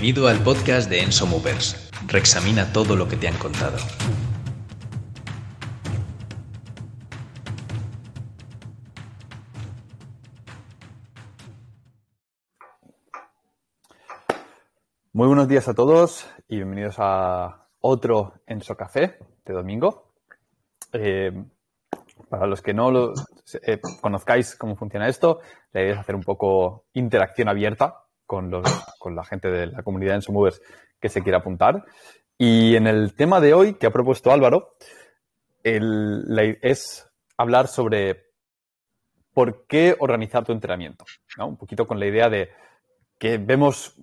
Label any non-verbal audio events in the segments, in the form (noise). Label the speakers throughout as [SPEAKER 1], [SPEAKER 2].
[SPEAKER 1] Bienvenido al podcast de Enso Movers. Reexamina todo lo que te han contado.
[SPEAKER 2] Muy buenos días a todos y bienvenidos a otro Enso Café de domingo. Eh, para los que no lo, eh, conozcáis cómo funciona esto, la idea es hacer un poco interacción abierta con, los, con la gente de la comunidad Enso Movers que se quiera apuntar. Y en el tema de hoy que ha propuesto Álvaro, el, la- es hablar sobre por qué organizar tu entrenamiento. ¿no? Un poquito con la idea de que vemos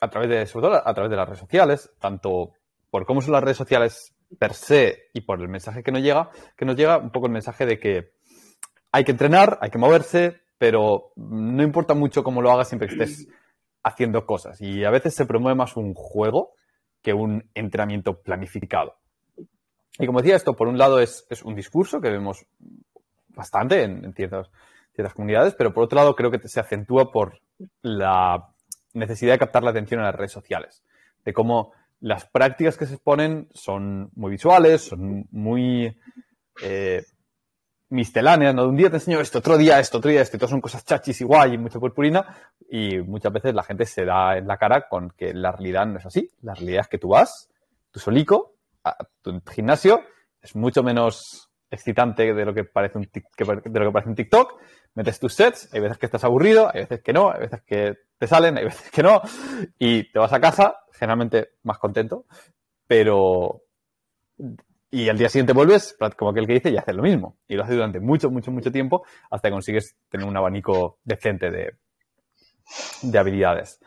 [SPEAKER 2] a través de, sobre todo a través de las redes sociales, tanto por cómo son las redes sociales per se y por el mensaje que nos llega, que nos llega un poco el mensaje de que hay que entrenar, hay que moverse, pero no importa mucho cómo lo hagas siempre que estés haciendo cosas. Y a veces se promueve más un juego que un entrenamiento planificado. Y como decía, esto por un lado es, es un discurso que vemos bastante en, ciertas, ciertas comunidades, pero por otro lado creo que se acentúa por la necesidad de captar la atención en las redes sociales, de cómo las prácticas que se exponen son muy visuales, son muy eh, misceláneas, ¿no? Un día te enseño esto, otro día esto, otro día esto, y todo son cosas chachis y guay y mucha purpurina, y muchas veces la gente se da en la cara con que la realidad no es así. La realidad es que tú vas, tú solico, a tu gimnasio, es mucho menos excitante de lo que parece un, de lo que parece un TikTok, metes tus sets, hay veces que estás aburrido, hay veces que no, hay veces que te salen, hay veces que no, y te vas a casa, generalmente más contento, pero... Y al día siguiente vuelves, como aquel que dice, y haces lo mismo. Y lo haces durante mucho, mucho, mucho tiempo hasta que consigues tener un abanico decente de, de habilidades.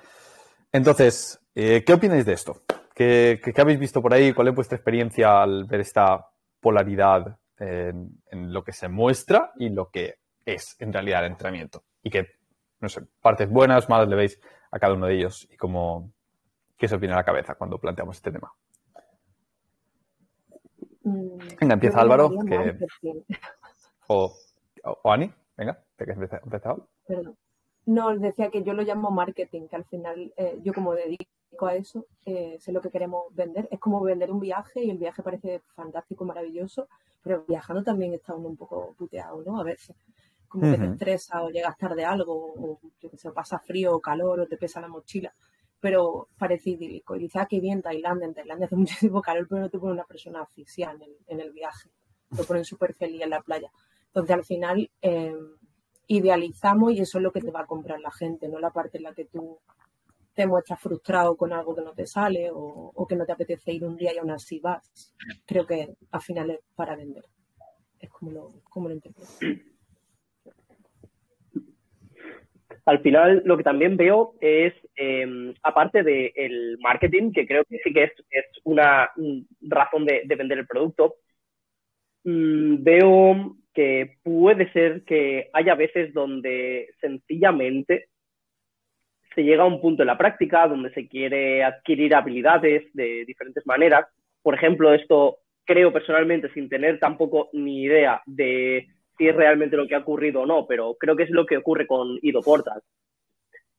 [SPEAKER 2] Entonces, eh, ¿qué opináis de esto? ¿Qué, qué- habéis visto por ahí? ¿Cuál es vuestra experiencia al ver esta polaridad en, en lo que se muestra y lo que es en realidad el entrenamiento? Y qué, no partes buenas, malas le veis a cada uno de ellos y cómo, qué se opina la cabeza cuando planteamos este tema.
[SPEAKER 3] Mm,
[SPEAKER 2] Venga, empieza Álvaro, que- O, o, Ani, venga, que has empeza- empezado.
[SPEAKER 3] perdón. No, decía que yo lo llamo marketing, que al final eh, yo como dedico a eso, eh, sé lo que queremos vender. Es como vender un viaje y el viaje parece fantástico, maravilloso, pero viajando también está uno un poco puteado, ¿no? A veces. Como que te estresa o llegas tarde a algo, o yo sé, o pasa frío o calor o te pesa la mochila. Pero parece. Y dice, ah, qué bien, Tailandia. En Tailandia hace (laughs) muchísimo calor, pero no te pone una persona asfixiada en el, en el viaje. Te ponen súper feliz en la playa. Entonces, al final, eh, idealizamos y eso es lo que te va a comprar la gente, no la parte en la que tú te muestras frustrado con algo que no te sale o, o que no te apetece ir un día y aún así vas. Creo que al final es para vender. Es como lo, como lo interpreto.
[SPEAKER 4] Al final, lo que también veo es, eh, aparte del marketing, que creo que sí que es, una razón de, de vender el producto, mm, veo que puede ser que haya veces donde sencillamente se llega a un punto en la práctica donde se quiere adquirir habilidades de diferentes maneras. Por ejemplo, esto creo personalmente, sin tener tampoco ni idea de si es realmente lo que ha ocurrido o no, pero creo que es lo que ocurre con Ido Portal.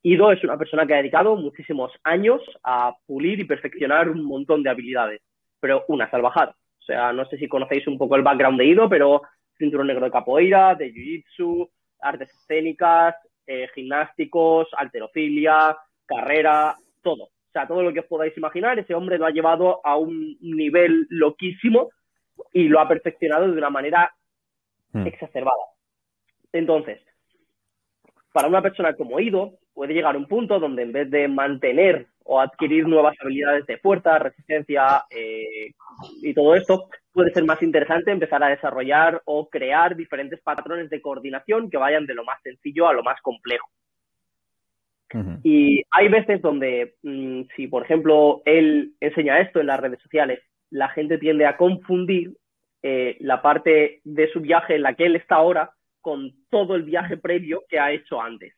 [SPEAKER 4] Ido es una persona que ha dedicado muchísimos años a pulir y perfeccionar un montón de habilidades, pero una salvajada. O sea, no sé si conocéis un poco el background de Ido, pero cinturón negro de capoeira, de jiu-jitsu, artes escénicas, eh, gimnásticos, alterofilia, carrera, todo. O sea, todo lo que os podáis imaginar, ese hombre lo ha llevado a un nivel loquísimo y lo ha perfeccionado de una manera
[SPEAKER 2] Hmm.
[SPEAKER 4] exacerbada. Entonces, para una persona como Ido, puede llegar a un punto donde en vez de mantener o adquirir nuevas habilidades de fuerza, resistencia eh, y todo esto, puede ser más interesante empezar a desarrollar o crear diferentes patrones de coordinación que vayan de lo más sencillo a lo más complejo. Y hay veces donde, mm, si por ejemplo él enseña esto en las redes sociales, la gente tiende a confundir eh, la parte de su viaje en la que él está ahora con todo el viaje previo que ha hecho antes.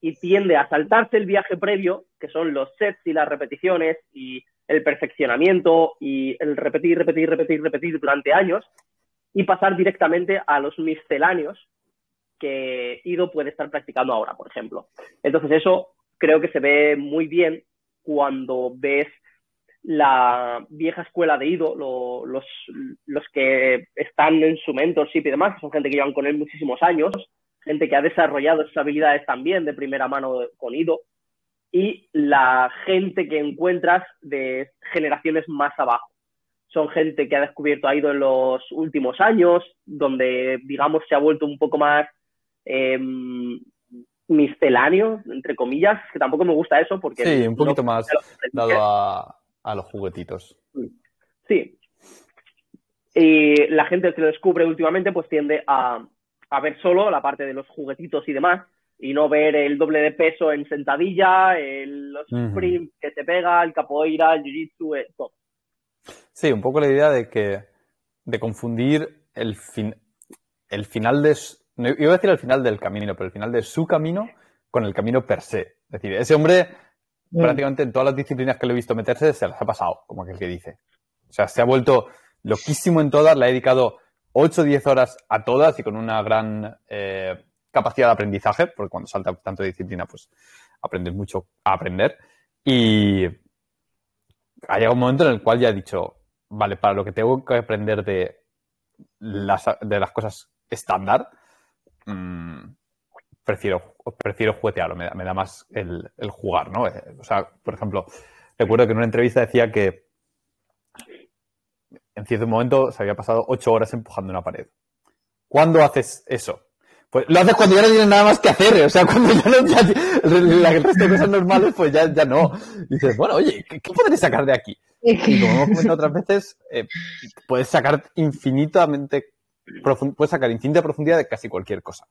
[SPEAKER 4] Y tiende a saltarse el viaje previo, que son los sets y las repeticiones y el perfeccionamiento y el repetir, repetir, repetir, repetir durante años, y pasar directamente a los misceláneos que Ido puede estar practicando ahora, por ejemplo. Entonces eso creo que se ve muy bien cuando ves la vieja escuela de Ido, los, los que están en su mentorship y demás, que son gente que llevan con él muchísimos años, gente que ha desarrollado esas habilidades también de primera mano con Ido, y la gente que encuentras de generaciones más abajo. Son gente que ha descubierto a Ido en los últimos años, donde, digamos, se ha vuelto un poco más eh, misceláneo, entre comillas, que tampoco me gusta eso porque...
[SPEAKER 2] Sí, un poquito más dado a, a los juguetitos.
[SPEAKER 4] Sí. Y la gente que lo descubre últimamente pues tiende a, a ver solo la parte de los juguetitos y demás y no ver el doble de peso en sentadilla, el, los sprints que se pega, el capoeira, el jiu-jitsu, eh, todo.
[SPEAKER 2] Sí, un poco la idea de que de confundir el fin, el final de no, iba a decir el final del camino, pero el final de su camino con el camino per se. Es decir, ese hombre mm. prácticamente en todas las disciplinas que lo he visto meterse se las ha pasado, como aquel que dice. O sea, se ha vuelto loquísimo en todas, le ha dedicado 8 o 10 horas a todas y con una gran eh, capacidad de aprendizaje, porque cuando salta tanto de disciplina, pues aprendes mucho a aprender. Y ha llegado un momento en el cual ya he dicho, vale, para lo que tengo que aprender de las, de las cosas estándar, mmm, prefiero, prefiero juguetearlo, me da, me da más el, el, jugar, ¿no? Eh, o sea, por ejemplo, recuerdo que en una entrevista decía que en cierto momento se había pasado ocho horas empujando una pared. ¿Cuándo haces eso? Pues lo haces cuando ya no tienes nada más que hacer, o sea, (laughs) cuando ya no, ya, la resto de cosas normales, pues ya, ya no. Y dices, bueno, oye, ¿qué, qué podré sacar de aquí? Y como hemos comentado otras veces, eh, puedes sacar infinitamente, puedes sacar infinita profundidad de casi cualquier cosa.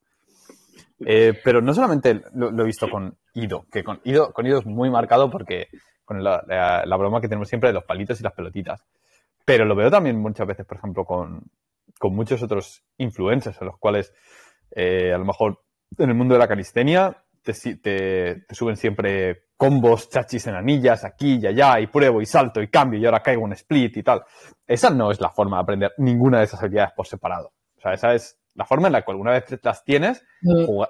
[SPEAKER 2] Eh, pero no solamente lo, he visto con Ido, que con Ido, con Ido es muy marcado porque con la, broma que tenemos siempre de los palitos y las pelotitas. Pero lo veo también muchas veces, por ejemplo, con, con muchos otros influencers, en los cuales eh, a lo mejor en el mundo de la calistenia te, te, te, suben siempre combos, chachis en anillas, aquí y allá, y pruebo y salto y cambio y ahora caigo un split y tal. Esa no es la forma de aprender ninguna de esas habilidades por separado. O sea, esa es la forma en la cual una vez las tienes,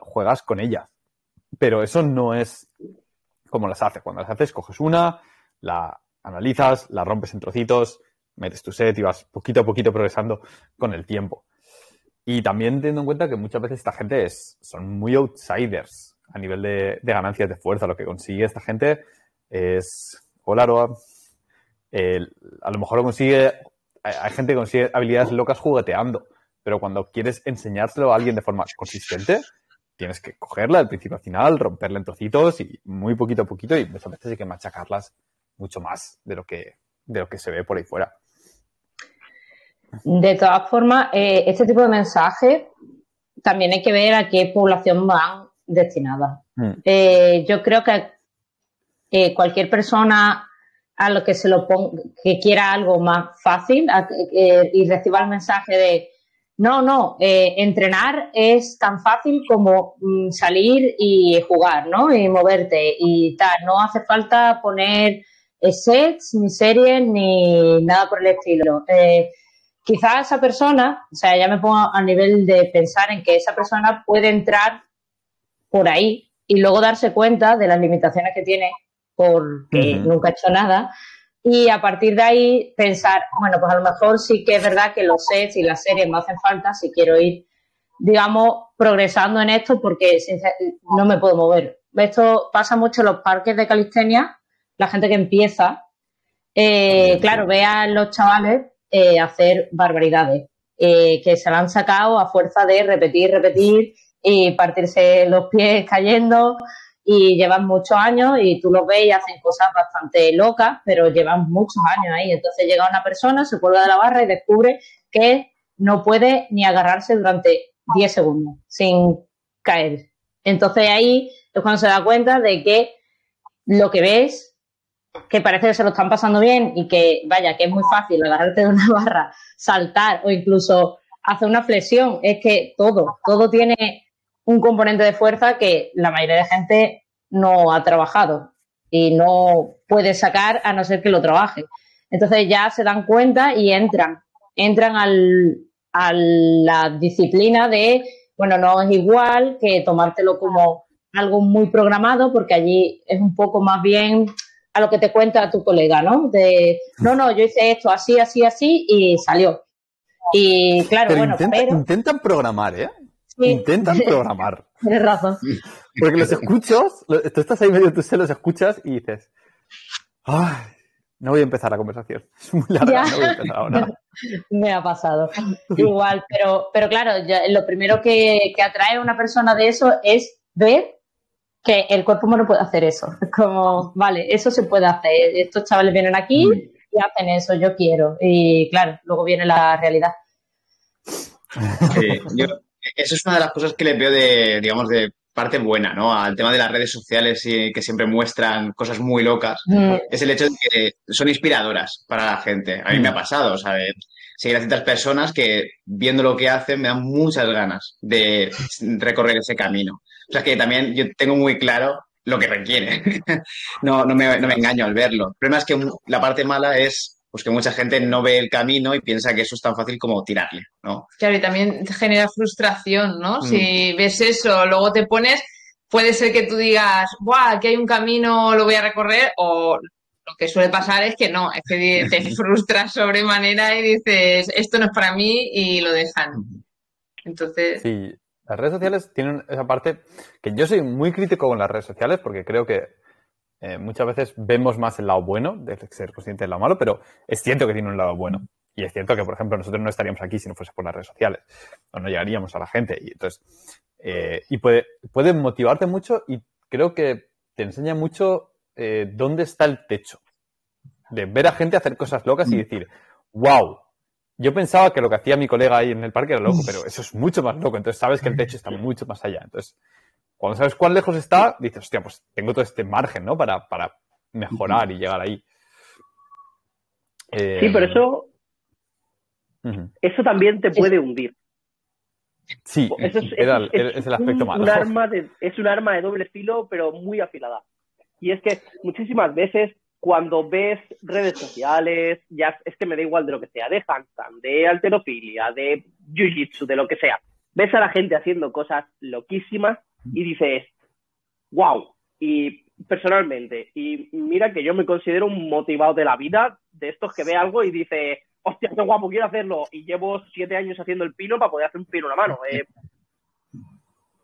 [SPEAKER 2] juegas con ellas. Pero eso no es como las haces. Cuando las haces, coges una, la analizas, la rompes en trocitos, metes tu set y vas poquito a poquito progresando con el tiempo. Y también teniendo en cuenta que muchas veces esta gente es, son muy outsiders a nivel de, de ganancias de fuerza. Lo que consigue esta gente es, hola Aroa, a lo mejor lo consigue, hay gente que consigue habilidades locas jugueteando, pero cuando quieres enseñárselo a alguien de forma consistente, tienes que cogerla del principio al final, romperla en trocitos y muy poquito a poquito y muchas veces hay que machacarlas mucho más de lo que, de lo que se ve por ahí fuera.
[SPEAKER 5] De todas formas, eh, este tipo de mensajes también hay que ver a qué población van destinadas. Mm. Eh, yo creo que eh, cualquier persona a lo que se lo ponga, que quiera algo más fácil a, y reciba el mensaje de no, no, entrenar es tan fácil como mm, salir y jugar, ¿no? Y moverte y tal. No hace falta poner sets, ni series, ni nada por el estilo. Eh, quizá esa persona, o sea, ya me pongo a nivel de pensar en que esa persona puede entrar por ahí y luego darse cuenta de las limitaciones que tiene porque uh -huh. nunca ha hecho nada y a partir de ahí pensar, bueno, pues a lo mejor sí que es verdad que los sets y las series me hacen falta si quiero ir, digamos, progresando en esto porque no me puedo mover. Esto pasa mucho en los parques de calistenia, la gente que empieza, eh, claro, ve a los chavales eh, hacer barbaridades, eh, que se la han sacado a fuerza de repetir, repetir y partirse los pies cayendo y llevan muchos años y tú los ves y hacen cosas bastante locas, pero llevan muchos años ahí. Entonces llega una persona, se cuelga de la barra y descubre que no puede ni agarrarse durante 10 segundos sin caer. Entonces ahí es cuando se da cuenta de que lo que ves que parece que se lo están pasando bien y que, vaya, que es muy fácil agarrarte de una barra, saltar o incluso hacer una flexión. Es que todo, todo tiene un componente de fuerza que la mayoría de gente no ha trabajado y no puede sacar a no ser que lo trabaje. Entonces ya se dan cuenta y entran, entran al, a la disciplina de, bueno, no es igual que tomártelo como algo muy programado, porque allí es un poco más bien a lo que te cuenta tu colega, ¿no? De, no, no, yo hice esto así, así, así y salió. Y claro, bueno, pero...
[SPEAKER 2] Intentan programar, ¿eh? Intentan (laughs) programar.
[SPEAKER 5] Tienes razón.
[SPEAKER 2] Porque los escuchas, tú estás ahí medio tú se los escuchas y dices, ay, no voy a empezar la conversación. (laughs) Es muy larga, no voy a empezar ahora. (laughs)
[SPEAKER 5] Me ha pasado. Igual, pero, pero claro, lo primero que, que atrae a una persona de eso es ver que el cuerpo humano puede hacer eso. Como, vale, eso se puede hacer. Estos chavales vienen aquí y hacen eso, yo quiero. Y claro, luego viene la realidad.
[SPEAKER 6] Sí, yo, eso es una de las cosas que le veo de, digamos, de parte buena, ¿no? Al tema de las redes sociales y que siempre muestran cosas muy locas, mm. es el hecho de que son inspiradoras para la gente. A mí me ha mm. pasado, ¿sabes? Seguir a ciertas personas que viendo lo que hacen me dan muchas ganas de recorrer ese camino. O sea que también yo tengo muy claro lo que requiere. (laughs) no, no, me, no me engaño al verlo. El problema es que la parte mala es pues que mucha gente no ve el camino y piensa que eso es tan fácil como tirarle, ¿no?
[SPEAKER 7] Claro, y también genera frustración, ¿no? Mm. Si ves eso, luego te pones, puede ser que tú digas, ¡buah, aquí hay un camino, lo voy a recorrer! O lo que suele pasar es que no, es que te (laughs) frustras sobremanera y dices, esto no es para mí y lo dejan. Entonces...
[SPEAKER 2] Sí, las redes sociales tienen esa parte que yo soy muy crítico con las redes sociales porque creo que eh, muchas veces vemos más el lado bueno de ser consciente del lado malo, pero es cierto que tiene un lado bueno. Y es cierto que, por ejemplo, nosotros no estaríamos aquí si no fuese por las redes sociales, o no llegaríamos a la gente. Y entonces, eh, y puede, puede motivarte mucho y creo que te enseña mucho eh, dónde está el techo. De ver a gente hacer cosas locas y mm. decir, wow, yo pensaba que lo que hacía mi colega ahí en el parque era loco, pero eso es mucho más loco. Entonces sabes que el techo está mucho más allá. Entonces, cuando sabes cuán lejos está, dices, hostia, pues tengo todo este margen, ¿no? Para, para mejorar y llegar ahí.
[SPEAKER 4] sí, pero eso. Eso también te puede hundir.
[SPEAKER 2] Sí, es, el aspecto malo.
[SPEAKER 4] es un arma de doble filo, pero muy afilada. Y es que muchísimas veces cuando ves redes sociales, ya es que me da igual de lo que sea, de handstand, de alterofilia, de jiu-jitsu, de lo que sea. Ves a la gente haciendo cosas loquísimas y dices, wow. Y personalmente, y mira que yo me considero un motivado de la vida, de estos que ve algo y dice, hostia, qué guapo, quiero hacerlo. Y llevo siete años haciendo el pino para poder hacer un pino en la mano. Eh.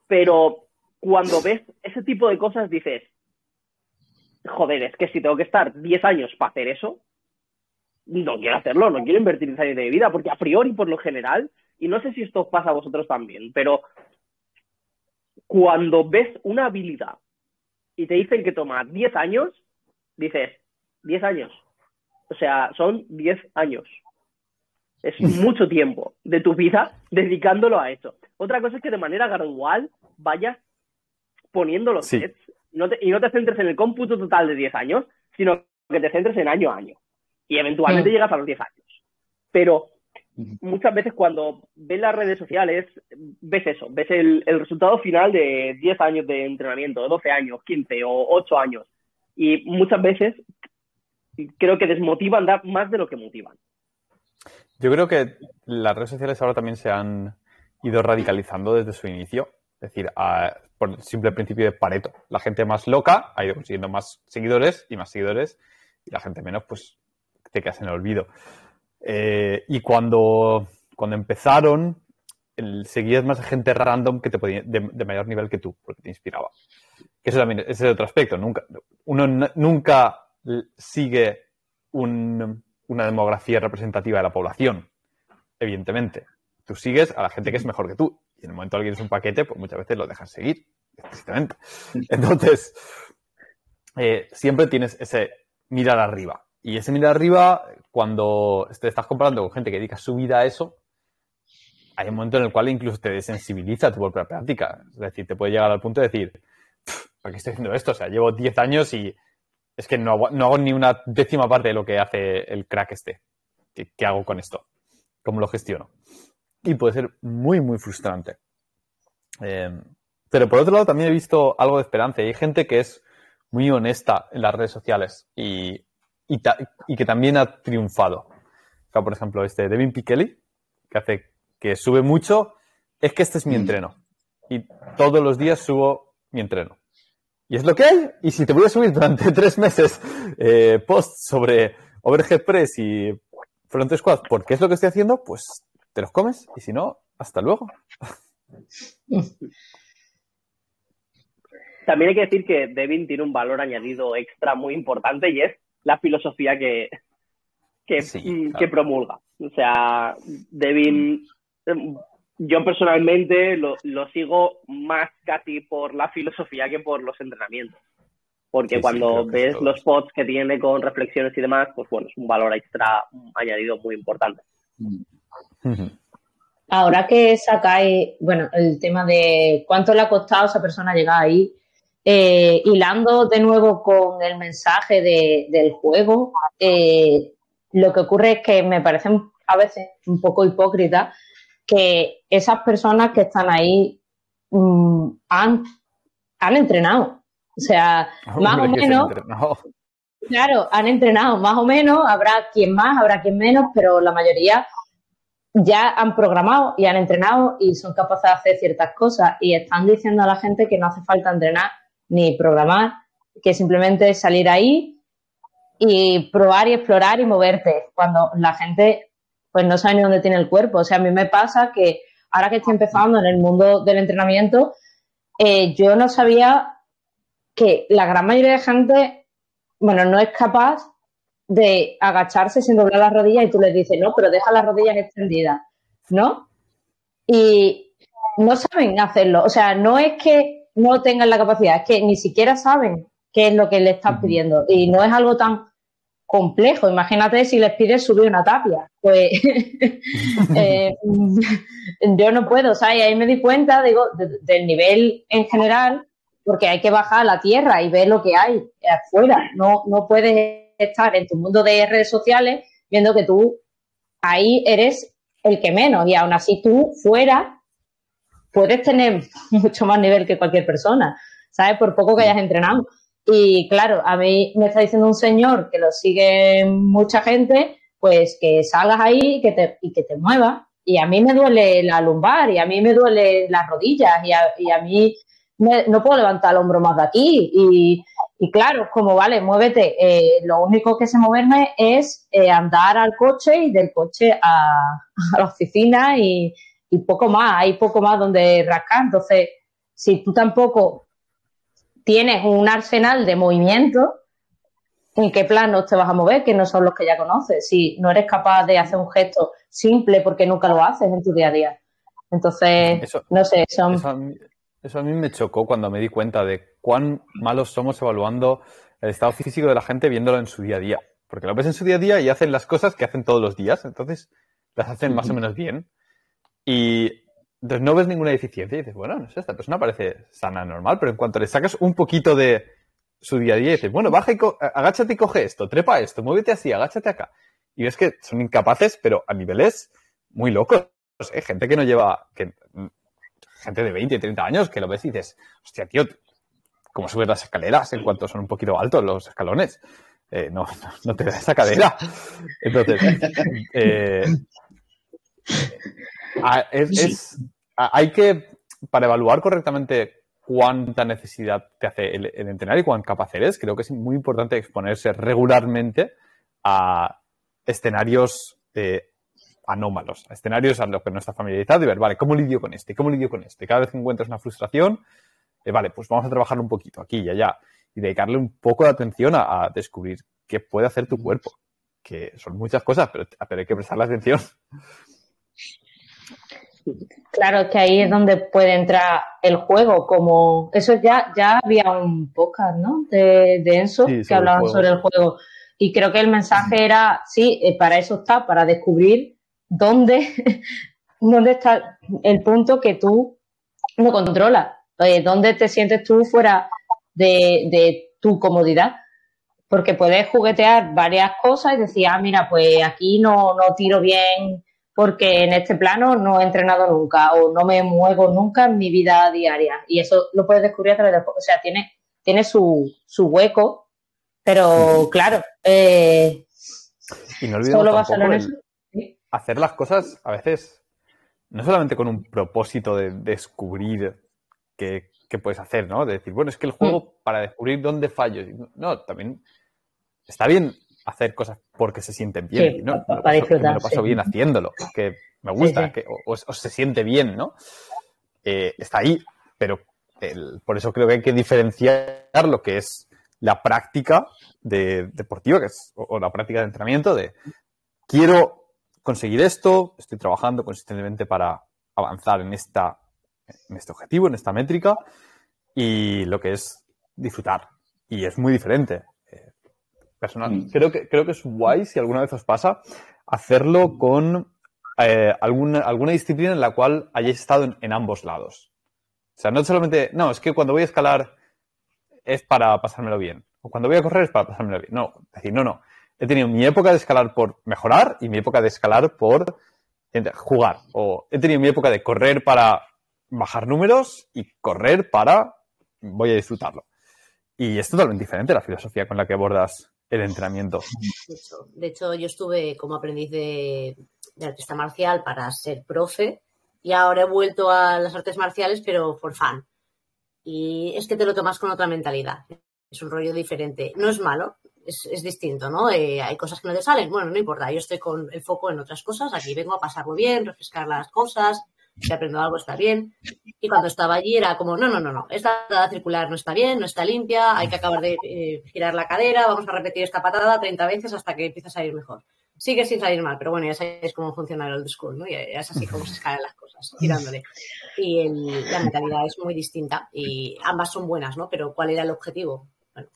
[SPEAKER 4] Pero cuando ves ese tipo de cosas dices, joder, es que si tengo que estar diez años para hacer eso, no quiero hacerlo, no quiero invertir en años de vida, porque a priori, por lo general, y no sé si esto pasa a vosotros también, pero cuando ves una habilidad y te dicen que toma 10 años, dices, 10 años. O sea, son 10 años. Es mucho tiempo de tu vida dedicándolo a eso. Otra cosa es que de manera gradual vayas poniendo los sets y no te centres en el cómputo total de 10 años, sino que te centres en año a año. Y eventualmente llegas a los 10 años. Pero muchas veces cuando ves las redes sociales, ves eso, ves el, resultado final de 10 años de entrenamiento, de 12 años, 15 o 8 años. Y muchas veces creo que desmotivan más de lo que motivan.
[SPEAKER 2] Yo creo que las redes sociales ahora también se han ido radicalizando desde su inicio. Es decir, por el simple principio de Pareto. La gente más loca ha ido consiguiendo más seguidores y más seguidores, y la gente menos, pues te quedas en el olvido. Eh, y cuando, cuando empezaron, el, seguías más gente random que te podía, de, mayor nivel que tú, porque te inspiraba. Que eso también ese es otro aspecto. Nunca, uno nunca sigue una demografía representativa de la población, evidentemente. Tú sigues a la gente que es mejor que tú. Y en el momento que alguien es un paquete, pues muchas veces lo dejas seguir. Entonces, eh, siempre tienes ese mirar arriba. Y ese mirar arriba, cuando te estás comparando con gente que dedica su vida a eso, hay un momento en el cual incluso te desensibiliza tu propia práctica. Es decir, te puede llegar al punto de decir, ¿para qué estoy haciendo esto? O sea, llevo 10 años y es que no hago, ni una décima parte de lo que hace el crack este. ¿Qué, hago con esto? ¿Cómo lo gestiono? Y puede ser muy, muy frustrante. Eh, pero por otro lado, también he visto algo de esperanza. Hay gente que es muy honesta en las redes sociales y y, que también ha triunfado. por ejemplo, este Devin Pikeli, que hace que sube mucho, es que este es mi mm. entreno. Y todos los días subo mi entreno. Y es lo que hay. Y si te voy a subir durante (laughs) tres meses eh, posts sobre Overhead Press y Front Squad porque es lo que estoy haciendo, pues te los comes. Y si no, hasta luego. (laughs)
[SPEAKER 4] También hay que decir que Devin tiene un valor añadido extra muy importante y es la filosofía que, que, que promulga. O sea, Devin, yo personalmente lo, sigo más casi por la filosofía que por los entrenamientos. Porque cuando ves los pods que tiene con reflexiones y demás, pues bueno, es un valor extra añadido muy importante.
[SPEAKER 5] Ahora que sacáis, bueno, el tema de cuánto le ha costado a esa persona llegar ahí, eh, hilando de nuevo con el mensaje del juego, eh, lo que ocurre es que me parece a veces un poco hipócrita que esas personas que están ahí mm, han, han entrenado. O sea, más o menos. Claro, han entrenado más o menos, habrá quien más, habrá quien menos, pero la mayoría ya han programado y han entrenado y son capaces de hacer ciertas cosas y están diciendo a la gente que no hace falta entrenar ni programar, que simplemente salir ahí y probar y explorar y moverte, cuando la gente pues no sabe ni dónde tiene el cuerpo. O sea, a mí me pasa que ahora que estoy empezando en el mundo del entrenamiento, eh, yo no sabía que la gran mayoría de gente, bueno, no es capaz de agacharse sin doblar las rodillas y tú les dices, no, pero deja las rodillas extendidas, ¿no? Y no saben hacerlo. O sea, no es que no tengan la capacidad, es que ni siquiera saben qué es lo que le estás pidiendo. Y no es algo tan complejo. Imagínate si les pides subir una tapia. Pues (laughs) eh, (laughs) yo no puedo, o sea, y ahí me di cuenta, digo, del nivel en general, porque hay que bajar a la tierra y ver lo que hay afuera. No, no puedes estar en tu mundo de redes sociales viendo que tú ahí eres el que menos y aún así tú fuera puedes tener (laughs) mucho más nivel que cualquier persona, ¿sabes? Por poco que hayas entrenado. Y claro, a mí me está diciendo un señor que lo sigue mucha gente, pues que salgas ahí que te, y que te muevas. Y a mí me duele la lumbar y a mí me duele las rodillas y a, y a mí no puedo levantar el hombro más de aquí. Y, y claro, como vale, muévete. Eh, lo único que sé moverme es eh, andar al coche y del coche a, (laughs) a la oficina y, y, poco más. Hay poco más donde rascar. Entonces, si tú tampoco tienes un arsenal de movimientos, ¿en qué planos te vas a mover? Que no son los que ya conoces. Si no eres capaz de hacer un gesto simple porque nunca lo haces en tu día a día. Entonces, no sé, son...
[SPEAKER 2] Eso a, mí, me chocó cuando me di cuenta de cuán malos somos evaluando el estado físico de la gente viéndolo en su día a día. Porque lo ves en su día a día y hacen las cosas que hacen todos los días, entonces las hacen más o menos bien. Y entonces no ves ninguna deficiencia y dices, bueno, no sé, esta persona parece sana, normal, pero en cuanto le sacas un poquito de su día a día y dices, bueno, baja y agáchate y coge esto, trepa esto, muévete así, agáchate acá. Y ves que son incapaces, pero a niveles muy locos. ¿eh? Gente que no lleva, que, gente de 20, 30 años que lo ves y dices, hostia, tío, ¿cómo subes las escaleras en cuanto son un poquito altos los escalones? Eh, no, no, te da esa cadera. (laughs) Entonces, eh, es, hay que, para evaluar correctamente cuánta necesidad te hace el, entrenar y cuán capaz eres, creo que es muy importante exponerse regularmente a escenarios eh, anómalos, a escenarios a los que no está familiarizado y ver, vale, ¿cómo lidio con este? ¿Cómo lidio con este? Cada vez que encuentras una frustración, eh, vale, pues vamos a trabajar un poquito aquí y allá y dedicarle un poco de atención a, descubrir qué puede hacer tu cuerpo, que son muchas cosas, pero, pero hay que prestarle atención.
[SPEAKER 5] Claro, que ahí es donde puede entrar el juego, como eso ya, ya había un podcast, ¿no? De, Enzo que hablaban sobre el juego. Y creo que el mensaje era, sí, eh, para eso está, para descubrir dónde, (laughs) dónde está el punto que tú no controlas, eh, dónde te sientes tú fuera de, de tu comodidad porque puedes juguetear varias cosas y decir, ah, mira, pues aquí no, no tiro bien porque en este plano no he entrenado nunca o no me muevo nunca en mi vida diaria. Y eso lo puedes descubrir a través de... O sea, tiene, tiene su, su hueco, pero claro... Eh,
[SPEAKER 2] y no olvidemos tampoco hacer las cosas a veces no solamente con un propósito de descubrir que, puedes hacer, ¿no? De decir, bueno, es que el juego mm. para descubrir dónde fallo. No, también está bien hacer cosas porque se sienten bien. ¿no?
[SPEAKER 5] Para, me lo
[SPEAKER 2] paso, bien haciéndolo, que me gusta, que o, se siente bien, ¿no? Eh, está ahí, pero por eso creo que hay que diferenciar lo que es la práctica de, deportiva, que es, o, la práctica de entrenamiento de quiero conseguir esto, estoy trabajando consistentemente para avanzar en esta en este objetivo, en esta métrica, y lo que es disfrutar. Y es muy diferente. Eh, personal, mm. creo, que, creo que es guay, si alguna vez os pasa, hacerlo con eh, alguna, alguna disciplina en la cual hayáis estado en, ambos lados. O sea, no solamente, no, es que cuando voy a escalar es para pasármelo bien. O cuando voy a correr es para pasármelo bien. No, es decir, no, no. He tenido mi época de escalar por mejorar y mi época de escalar por jugar. O he tenido mi época de correr para bajar números y correr para voy a disfrutarlo. Y es totalmente diferente la filosofía con la que abordas el entrenamiento.
[SPEAKER 8] De hecho, yo estuve como aprendiz de, artista marcial para ser profe y ahora he vuelto a las artes marciales, pero por fan. Y es que te lo tomas con otra mentalidad. Es un rollo diferente. No es malo, es, es distinto, ¿no? Eh, hay cosas que no te salen. Bueno, no importa, yo estoy con el foco en otras cosas. Aquí vengo a pasarlo bien, refrescar las cosas, si aprendo algo está bien. Y cuando estaba allí era como, no, no, no, no, esta patada circular no está bien, no está limpia, hay que acabar de eh, girar la cadera, vamos a repetir esta patada 30 veces hasta que empiece a salir mejor. Sigue sin salir mal, pero bueno, ya sabéis cómo funciona el old school, ¿no? Ya, es así como se escalan las cosas, girándole. Y la mentalidad es muy distinta y ambas son buenas, ¿no? Pero ¿cuál era el objetivo? Bueno,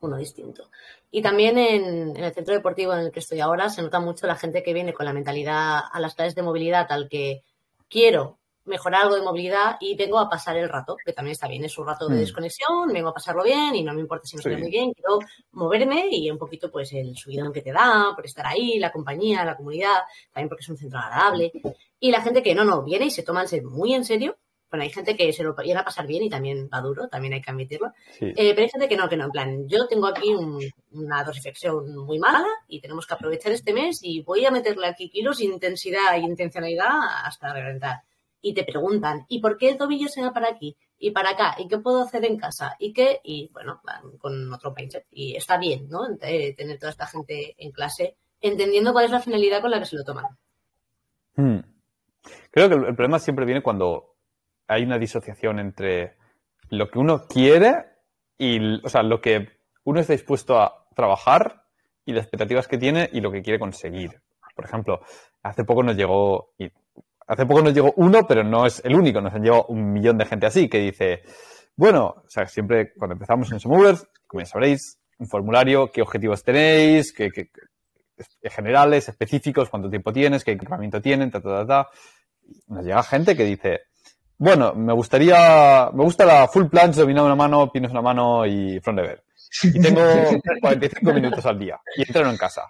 [SPEAKER 8] uno distinto. Y también en, el centro deportivo en el que estoy ahora se nota mucho la gente que viene con la mentalidad a las clases de movilidad tal que quiero mejorar algo de movilidad y vengo a pasar el rato, que también está bien, es un rato de mm. desconexión, vengo a pasarlo bien y no me importa si no estoy muy bien, quiero moverme y un poquito pues el subidón que te da, por estar ahí, la compañía, la comunidad, también porque es un centro agradable. Y la gente que no, no, viene y se toma muy en serio bueno, hay gente que se lo viene a pasar bien y también va duro, también hay que admitirlo. Eh, pero hay gente que no, que no. En plan, yo tengo aquí una dosificación muy mala y tenemos que aprovechar este mes y voy a meterle aquí kilos, intensidad e intencionalidad hasta reventar. Y te preguntan, ¿y por qué el tobillo se va para aquí? y para acá, y qué puedo hacer en casa, y qué, y bueno, con otro mindset. Y está bien, ¿no? Eh, tener toda esta gente en clase, entendiendo cuál es la finalidad con la que se lo toman.
[SPEAKER 2] Hmm. Creo que el problema siempre viene cuando hay una disociación entre lo que uno quiere y, o sea, lo que uno está dispuesto a trabajar y las expectativas que tiene y lo que quiere conseguir. Por ejemplo, hace poco nos llegó, hace poco nos llegó uno, pero no es el único, nos han llegado un millón de gente así que dice, bueno, o sea, siempre cuando empezamos en Somovers, como ya sabréis, un formulario, qué objetivos tenéis, qué, generales, específicos, cuánto tiempo tienes, qué equipamiento tienen, ta, ta, ta, ta. Nos llega gente que dice, bueno, me gustaría, me gusta la full planche, dominado una mano, pinos una mano y front lever. Y tengo (laughs) 45 minutos al día y entreno en casa.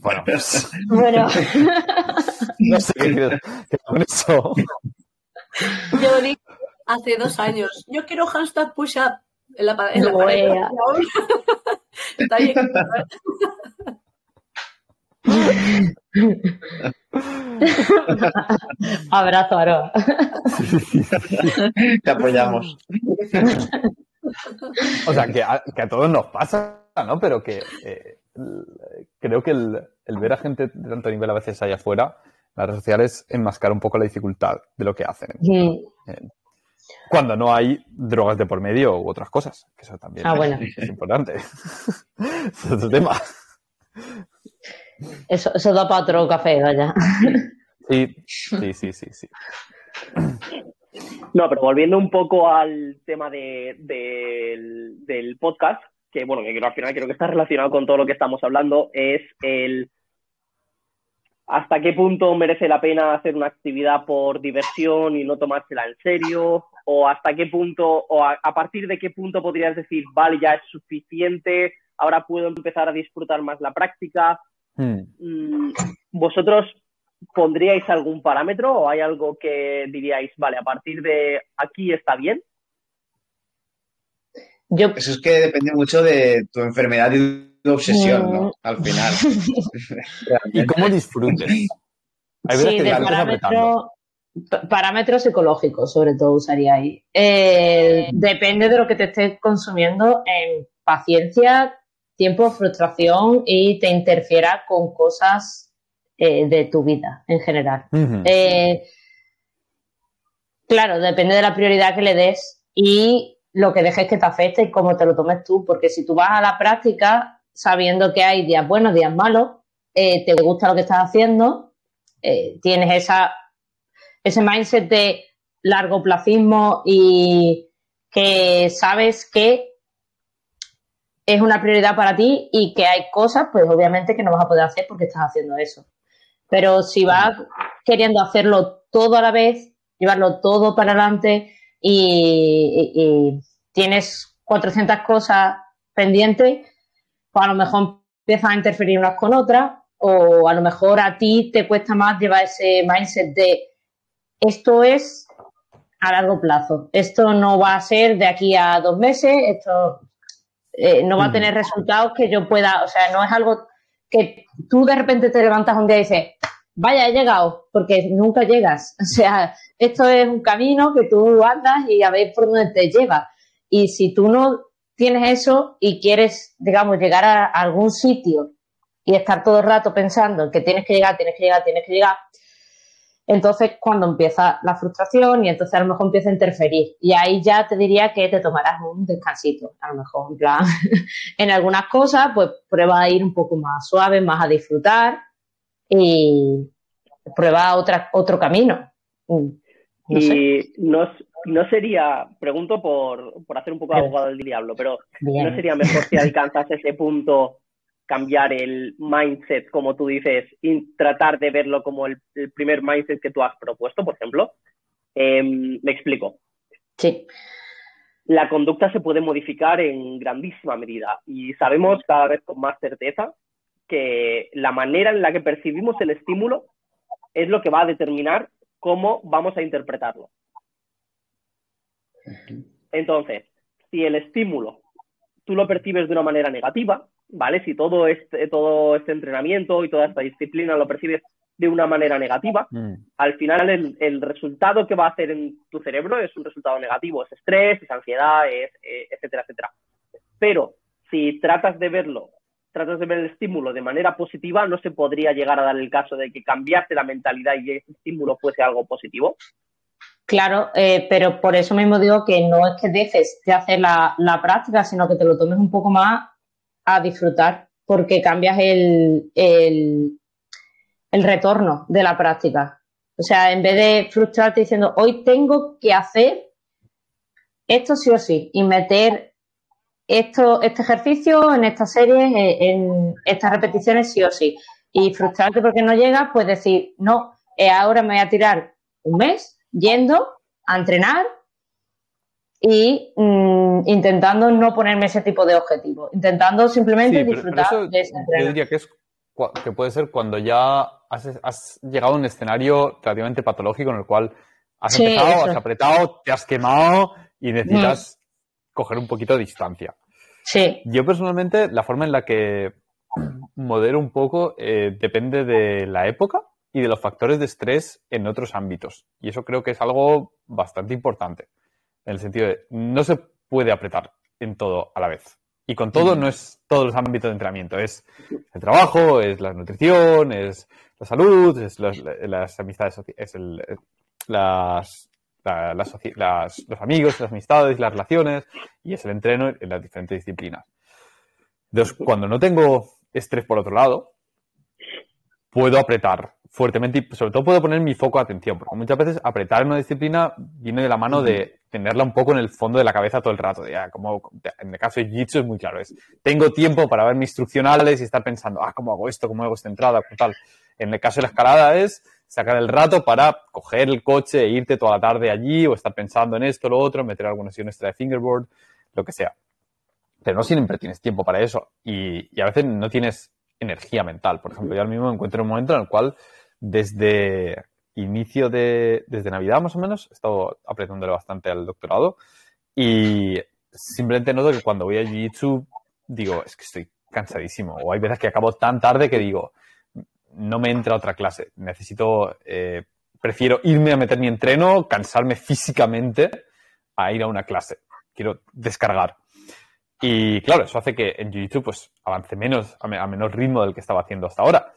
[SPEAKER 2] Bueno,
[SPEAKER 5] bueno. (laughs)
[SPEAKER 2] no sé qué, con eso.
[SPEAKER 8] Yo dije hace dos años, yo quiero hashtag push-up en la, en la pared. (laughs) Está bien. (laughs)
[SPEAKER 5] Abrazo, Aro. (laughs)
[SPEAKER 6] Te apoyamos.
[SPEAKER 2] O sea, que a, todos nos pasa, ¿no? Pero que eh, creo que el, ver a gente de tanto nivel a veces allá afuera, las redes sociales enmascara un poco la dificultad de lo que hacen. Eh, cuando no hay drogas de por medio u otras cosas, que eso también
[SPEAKER 5] ah,
[SPEAKER 2] es, importante. (laughs) es otro tema.
[SPEAKER 5] Eso, eso da para otro café, vaya. (laughs)
[SPEAKER 2] Sí, sí, sí, sí, sí.
[SPEAKER 4] No, pero volviendo un poco al tema del, podcast, que bueno, que al final creo que está relacionado con todo lo que estamos hablando, es el hasta qué punto merece la pena hacer una actividad por diversión y no tomársela en serio, o hasta qué punto, o a partir de qué punto podrías decir, vale, ya es suficiente, ahora puedo empezar a disfrutar más la práctica. Mm, ¿Vosotros pondríais algún parámetro o hay algo que diríais, vale, a partir de aquí está bien?
[SPEAKER 6] Eso es que depende mucho de tu enfermedad y tu obsesión, ¿no? Mm. Al final. (laughs)
[SPEAKER 2] y cómo disfrutes.
[SPEAKER 5] sí, del parámetro, parámetros psicológicos, sobre todo usaría ahí. Eh, depende de lo que te estés consumiendo en paciencia, tiempo, frustración y te interfiera con cosas eh, de tu vida en general. Eh, claro, depende de la prioridad que le des y lo que dejes que te afecte y cómo te lo tomes tú, porque si tú vas a la práctica sabiendo que hay días buenos, días malos, te gusta lo que estás haciendo, tienes esa ese mindset de largo placismo y que sabes que es una prioridad para ti y que hay cosas, pues obviamente que no vas a poder hacer porque estás haciendo eso. Pero si vas queriendo hacerlo todo a la vez, llevarlo todo para adelante y, tienes 400 cosas pendientes, pues a lo mejor empiezas a interferir unas con otras o a lo mejor a ti te cuesta más llevar ese mindset de esto es a largo plazo. Esto no va a ser de aquí a dos meses, esto eh, no va a tener resultados que yo pueda, o sea, no es algo que tú de repente te levantas un día y dices, vaya, he llegado, porque nunca llegas. (laughs) O sea, esto es un camino que tú andas y a ver por dónde te lleva. Y si tú no tienes eso y quieres, digamos, llegar a algún sitio y estar todo el rato pensando que tienes que llegar, tienes que llegar, tienes que llegar, entonces, cuando empieza la frustración y entonces a lo mejor empieza a interferir. Y ahí ya te diría que te tomarás un descansito. A lo mejor, en plan, (laughs) en algunas cosas, pues prueba a ir un poco más suave, más a disfrutar y prueba otra, otro camino.
[SPEAKER 4] Mm, y no, no, sería, pregunto por, por hacer un poco de abogado del diablo, pero ¿no sería mejor si alcanzas ese punto cambiar el mindset, como tú dices, y tratar de verlo como el, primer mindset que tú has propuesto, por ejemplo. Em, me explico.
[SPEAKER 5] Sí.
[SPEAKER 4] La conducta se puede modificar en grandísima medida y sabemos cada vez con más certeza que la manera en la que percibimos el estímulo es lo que va a determinar cómo vamos a interpretarlo. Entonces, si el estímulo tú lo percibes de una manera negativa, ¿vale? Si todo este, todo este entrenamiento y toda esta disciplina lo percibes de una manera negativa, mm. al final el, resultado que va a hacer en tu cerebro es un resultado negativo, es estrés, es ansiedad, es, eh, etcétera, etcétera. Pero si tratas de verlo, tratas de ver el estímulo de manera positiva, no se podría llegar a dar el caso de que cambiaste la mentalidad y ese estímulo fuese algo positivo.
[SPEAKER 5] Claro, eh, pero por eso mismo digo que no es que dejes de hacer la, la práctica, sino que te lo tomes un poco más a disfrutar porque cambias el, el, retorno de la práctica. O sea, en vez de frustrarte diciendo, hoy tengo que hacer esto sí o sí y meter esto, este ejercicio en esta serie, en estas repeticiones sí o sí. Y frustrarte porque no llegas, pues decir, no, eh, ahora me voy a tirar un mes yendo a entrenar y mm, intentando no ponerme ese tipo de objetivo, intentando simplemente disfrutar de ese
[SPEAKER 2] Yo diría que es que puede ser cuando ya has, llegado a un escenario relativamente patológico en el cual has empezado, has apretado, te has quemado y necesitas mm. coger un poquito de distancia.
[SPEAKER 5] Sí.
[SPEAKER 2] Yo personalmente, la forma en la que modero un poco eh, depende de la época y de los factores de estrés en otros ámbitos. Y eso creo que es algo bastante importante en el sentido de no se puede apretar en todo a la vez. Y con todo no es todos los ámbitos de entrenamiento, es el trabajo, es la nutrición, es la salud, es las amistades, es el, las, los amigos, las amistades, las relaciones y es el entreno en las diferentes disciplinas. Entonces, cuando no tengo estrés por otro lado, puedo apretar fuertemente y sobre todo puedo poner mi foco de atención, porque muchas veces apretar en una disciplina viene de la mano de tenerla un poco en el fondo de la cabeza todo el rato. Ya, como en el caso de Jitsu es muy claro, es tengo tiempo para ver mis instruccionales y estar pensando, ah, ¿cómo hago esto? ¿Cómo hago esta entrada? Tal. En el caso de la escalada es sacar el rato para coger el coche e irte toda la tarde allí o estar pensando en esto, lo otro, meter alguna sesión extra de fingerboard, lo que sea. Pero no siempre tienes tiempo para eso y, y a veces no tienes energía mental. Por ejemplo, yo ahora mismo me encuentro en un momento en el cual desde inicio de, desde Navidad más o menos, he estado apretándole bastante al doctorado y simplemente noto que cuando voy a Jiu-Jitsu digo, es que estoy cansadísimo. O hay veces que acabo tan tarde que digo, no me entra otra clase. Necesito eh, prefiero irme a meter mi entreno, cansarme físicamente a ir a una clase. Quiero descargar. Y claro, eso hace que en YouTube pues avance menos, a, menor ritmo del que estaba haciendo hasta ahora.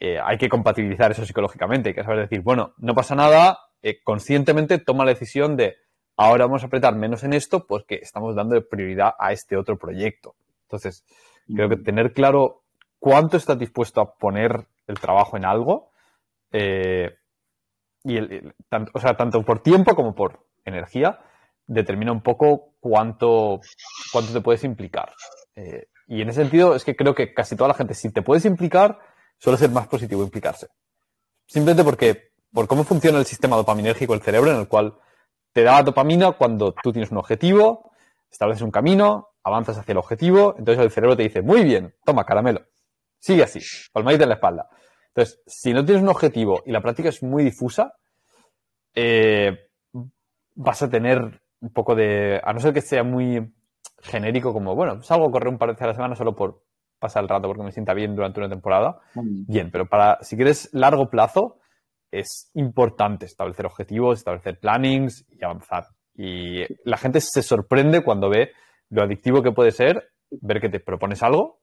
[SPEAKER 2] Eh, hay que compatibilizar eso psicológicamente, hay que saber decir, bueno, no pasa nada, eh, conscientemente toma la decisión de ahora vamos a apretar menos en esto porque estamos dando prioridad a este otro proyecto. Entonces, creo que tener claro cuánto estás dispuesto a poner el trabajo en algo, eh, y tanto, o sea, tanto por tiempo como por energía, determina un poco cuánto, cuánto te puedes implicar. Eh, y en ese sentido es que creo que casi toda la gente, si te puedes implicar, suele ser más positivo implicarse. Simplemente porque, por cómo funciona el sistema dopaminérgico del cerebro, en el cual te da dopamina cuando tú tienes un objetivo, estableces un camino, avanzas hacia el objetivo, entonces el cerebro te dice, muy bien, toma caramelo, sigue así, palmadita en la espalda. Entonces, si no tienes un objetivo y la práctica es muy difusa, eh, vas a tener un poco de, a no ser que sea muy genérico como, bueno, salgo a correr un par de veces a la semana solo por pasar el rato porque me sienta bien durante una temporada. Bien, pero para, si quieres largo plazo, es importante establecer objetivos, establecer plannings y avanzar. Y la gente se sorprende cuando ve lo adictivo que puede ser ver que te propones algo,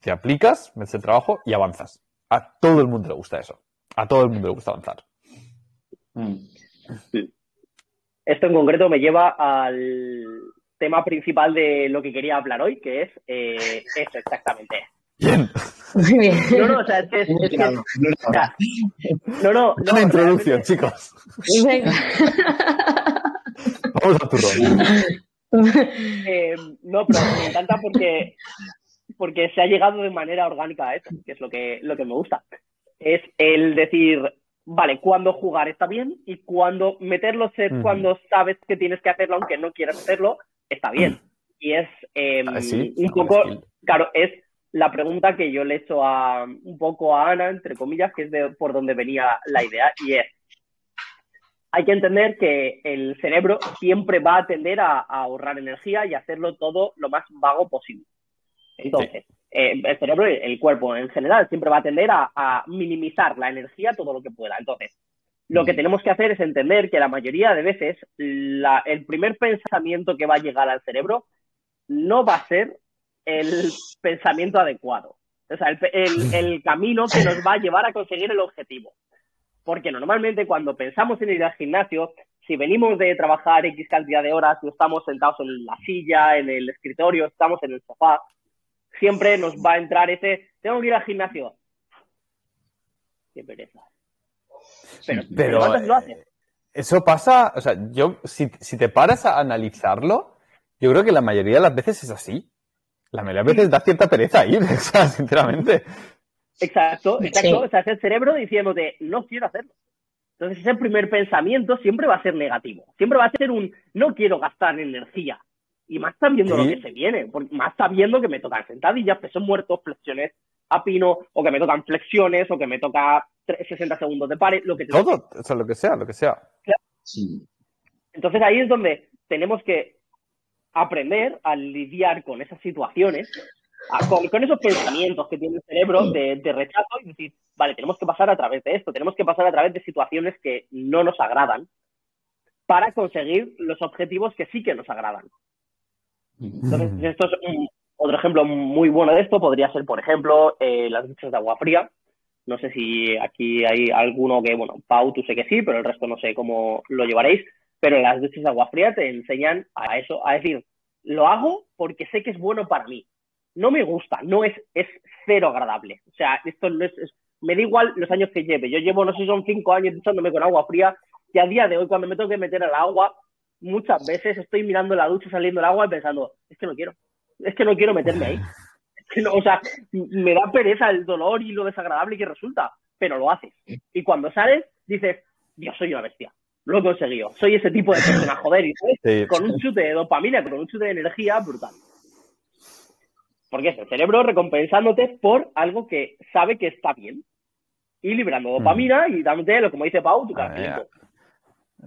[SPEAKER 2] te aplicas, metes el trabajo y avanzas. A todo el mundo le gusta eso. A todo el mundo le gusta avanzar.
[SPEAKER 4] Mm. Esto en concreto me lleva al tema principal de lo que quería hablar hoy, que es eh, eso exactamente.
[SPEAKER 2] Bien.
[SPEAKER 5] Muy bien.
[SPEAKER 4] No, no, o sea, es que. Es, no, no, no.
[SPEAKER 2] Una introducción, chicos. Vamos a tu rol.
[SPEAKER 4] Eh, no, pero me encanta porque, porque se ha llegado de manera orgánica a eso, que es lo que, lo que me gusta. Es el decir, vale, cuándo jugar está bien y cuándo meterlo ser cuando sabes que tienes que hacerlo, aunque no quieras hacerlo, está bien. Y es ah, un poco, claro, es la pregunta que yo le he hecho a, un poco a Ana, entre comillas, que es de por donde venía la idea, y es, hay que entender que el cerebro siempre va a tender a, ahorrar energía y hacerlo todo lo más vago posible. Entonces, eh, el cerebro el cuerpo en general siempre va a tender a, minimizar la energía todo lo que pueda. Entonces, lo que mm. tenemos que hacer es entender que la mayoría de veces el primer pensamiento que va a llegar al cerebro no va a ser el pensamiento adecuado. O sea, el, camino que nos va a llevar a conseguir el objetivo. Porque normalmente cuando pensamos en ir al gimnasio, si venimos de trabajar X cantidad de horas y estamos sentados en la silla, en el escritorio, estamos en el sofá, siempre nos va a entrar ese, tengo que ir al gimnasio. Qué pereza.
[SPEAKER 2] Pero, pero lo haces. Eso pasa, o sea, yo, si, si te paras a analizarlo, yo creo que la mayoría de las veces es así la mayoría de veces da cierta pereza ir, (laughs) o sea, sinceramente.
[SPEAKER 4] Exacto, exacto. O sea, es el cerebro diciéndote, no quiero hacerlo. Entonces, ese primer pensamiento siempre va a ser negativo. Siempre va a ser un, no quiero gastar energía. Y más sabiendo lo que se viene, más sabiendo que me tocan sentadillas, pesos muertos, flexiones a pino, o que me tocan flexiones, o que me toca 60 segundos de pared, lo que
[SPEAKER 2] Todo, o sea, lo que sea, lo que sea.
[SPEAKER 4] Entonces ahí es donde tenemos que aprender a lidiar con esas situaciones, con, esos pensamientos que tiene el cerebro de, rechazo y decir, vale, tenemos que pasar a través de esto, tenemos que pasar a través de situaciones que no nos agradan para conseguir los objetivos que sí que nos agradan. Entonces, esto es otro ejemplo muy bueno de esto, podría ser, por ejemplo, eh, las duchas de agua fría. No sé si aquí hay alguno que, bueno, Pau, tú sé que sí, pero el resto no sé cómo lo llevaréis pero las duchas de agua fría te enseñan a eso, a decir, lo hago porque sé que es bueno para mí. No me gusta, no es, es cero agradable. O sea, esto no es, me da igual los años que lleve. Yo llevo, no sé son cinco años duchándome con agua fría y a día de hoy cuando me tengo que meter al agua, muchas veces estoy mirando la ducha saliendo el agua y pensando, es que no quiero, es que no quiero meterme ahí. (laughs) o sea, me da pereza el dolor y lo desagradable que resulta, pero lo haces. Y cuando sales, dices, Dios, soy una bestia lo he conseguido. Soy ese tipo de persona, (laughs) joder, y con un chute de dopamina, con un chute de energía brutal. Porque es el cerebro recompensándote por algo que sabe que está bien. Y librando mm. dopamina y dándote, lo como dice Pau, tu ah,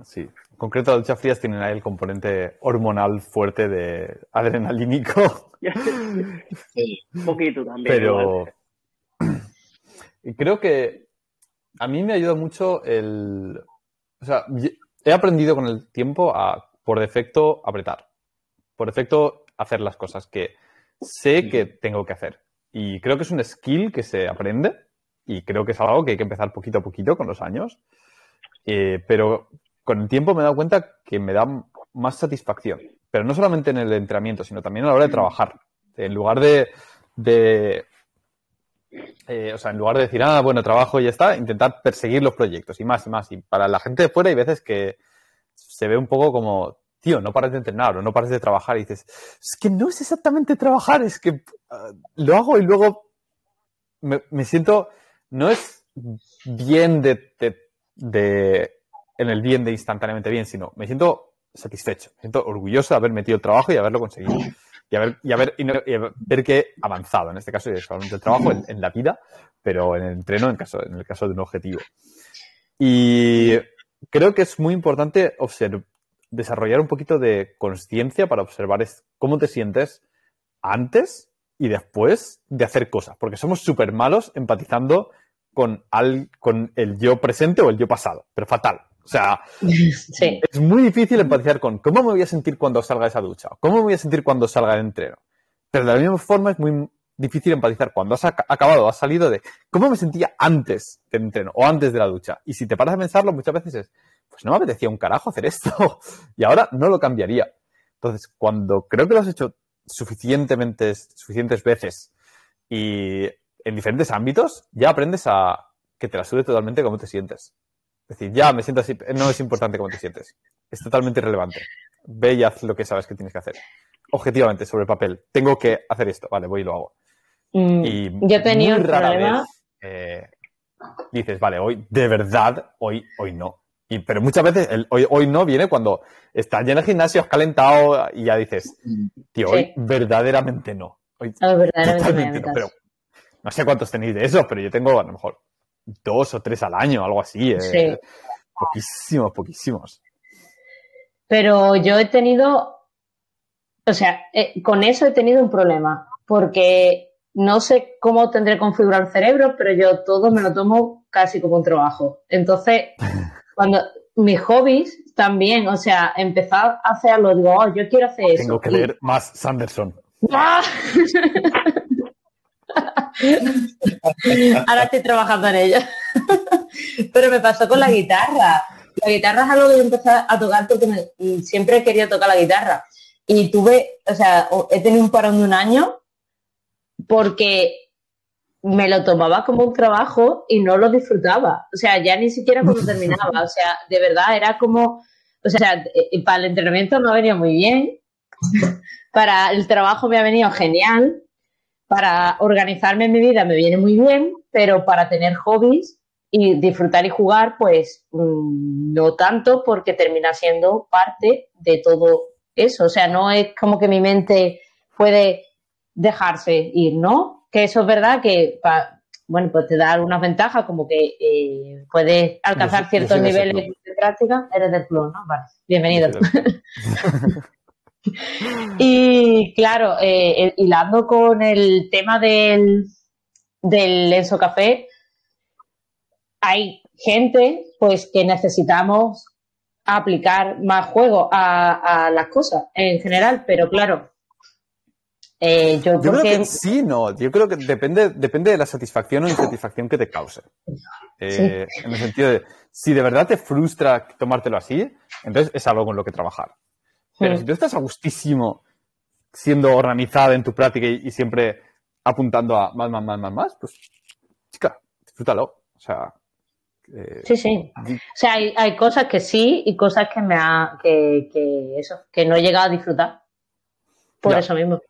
[SPEAKER 2] Sí. En concreto, las duchas frías tienen ahí el componente hormonal fuerte de adrenalínico. (laughs)
[SPEAKER 4] sí, un poquito también.
[SPEAKER 2] Pero (clears throat) creo que a mí me ayuda mucho el... O sea, he aprendido con el tiempo a, por defecto, apretar. Por defecto, hacer las cosas que sé que tengo que hacer. Y creo que es un skill que se aprende y creo que es algo que hay que empezar poquito a poquito con los años. Eh, pero con el tiempo me he dado cuenta que me da más satisfacción. Pero no solamente en el entrenamiento, sino también a la hora de trabajar. En lugar de, eh, o sea, en lugar de decir, ah, bueno, trabajo y ya está, intentar perseguir los proyectos y más y más. Y para la gente de fuera hay veces que se ve un poco como, tío, no pares de entrenar o no pares de trabajar y dices, es que no es exactamente trabajar, es que ah, lo hago y luego me, siento, no es bien de, de, en el bien de instantáneamente bien, sino me siento satisfecho, me siento orgulloso de haber metido el trabajo y haberlo conseguido. Y haber, y haber, y ver que he avanzado, en este caso, solamente el trabajo en, la vida, pero en el entreno en, caso, en el caso de un objetivo. Y creo que es muy importante desarrollar un poquito de conciencia para observar cómo te sientes antes y después de hacer cosas, porque somos súper malos empatizando con, al, con el yo presente o el yo pasado, pero fatal. O sea, es muy difícil empatizar con cómo me voy a sentir cuando salga de esa ducha, cómo me voy a sentir cuando salga del entreno. Pero de la misma forma es muy difícil empatizar cuando has acabado, has salido de cómo me sentía antes del entreno o antes de la ducha. Y si te paras a pensarlo, muchas veces es, pues no me apetecía un carajo hacer esto (laughs) y ahora no lo cambiaría. Entonces, cuando creo que lo has hecho suficientemente, suficientes veces y en diferentes ámbitos, ya aprendes a que te la sube totalmente cómo te sientes. Es decir, ya me siento así, no es importante cómo te sientes. Es totalmente irrelevante. Ve y haz lo que sabes que tienes que hacer. Objetivamente, sobre el papel. Tengo que hacer esto. Vale, voy y lo hago.
[SPEAKER 5] Mm, y yo he tenido un problema.
[SPEAKER 2] Eh, dices, vale, hoy, de verdad, hoy, hoy no. Y, pero muchas veces el hoy, hoy no viene cuando estás ya en el gimnasio, has calentado y ya dices, tío, hoy verdaderamente no. Hoy,
[SPEAKER 5] verdaderamente
[SPEAKER 2] no, pero no sé cuántos tenéis de esos, pero yo tengo a lo mejor dos o tres al año, algo así. Eh, poquísimos, poquísimos.
[SPEAKER 5] Pero yo he tenido, o sea, eh, con eso he tenido un problema, porque no sé cómo tendré configurado el cerebro, pero yo todo me lo tomo casi como un trabajo. Entonces, (laughs) cuando mis hobbies también, o sea, empezar a hacerlo, digo, oh, yo quiero hacer eso.
[SPEAKER 2] Tengo que leer más Sanderson. (laughs)
[SPEAKER 5] ¡Ah! (laughs) Ahora estoy trabajando en ello. Pero me pasó con la guitarra. La guitarra es algo que yo empecé a tocar porque siempre querido tocar la guitarra. Y tuve, o sea, he tenido un parón de un año porque me lo tomaba como un trabajo y no lo disfrutaba. O sea, ya ni siquiera cuando terminaba. O sea, de verdad era como, o sea, para el entrenamiento ha venido muy bien, para el trabajo me ha venido genial, para organizarme en mi vida me viene muy bien, pero para tener hobbies y disfrutar y jugar, pues mm, no tanto porque termina siendo parte de todo eso. O sea, no es como que mi mente puede dejarse ir, ¿no? que eso es verdad que, bueno, pues te da algunas ventajas, como que eh, puedes alcanzar ciertos niveles de práctica. Eres del club, ¿no? Vale, bienvenido. (laughs) y claro, eh, hilando con el tema del, del Enso Café, hay gente pues que necesitamos aplicar más juego a, a las cosas en general, pero claro,
[SPEAKER 2] eh, yo, creo que sí, no. Yo creo que depende, depende de la satisfacción o insatisfacción que te cause. Eh, en el sentido de, si de verdad te frustra tomártelo así, entonces es algo con lo que trabajar. Pero si tú estás a gustísimo siendo organizada en tu práctica y, siempre apuntando a más, más, más, más, más, pues, chica, disfrútalo. O sea.
[SPEAKER 5] Eh, sí, sí. O sea, hay, hay, cosas que sí y cosas que me ha, que, que eso, que no he llegado a disfrutar. Por eso mismo.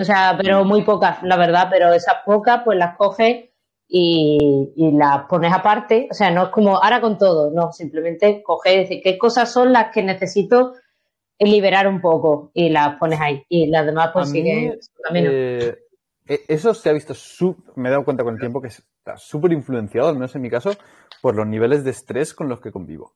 [SPEAKER 5] O sea, pero muy pocas, la verdad, pero esas pocas pues las coges y, las pones aparte. O sea, no es como ahora con todo, no, simplemente coges y decir qué cosas son las que necesito liberar un poco y las pones ahí. Y las demás pues siguen
[SPEAKER 2] eh, e, eso se ha visto, me he dado cuenta con el tiempo que está súper influenciado, al menos en mi caso, por los niveles de estrés con los que convivo.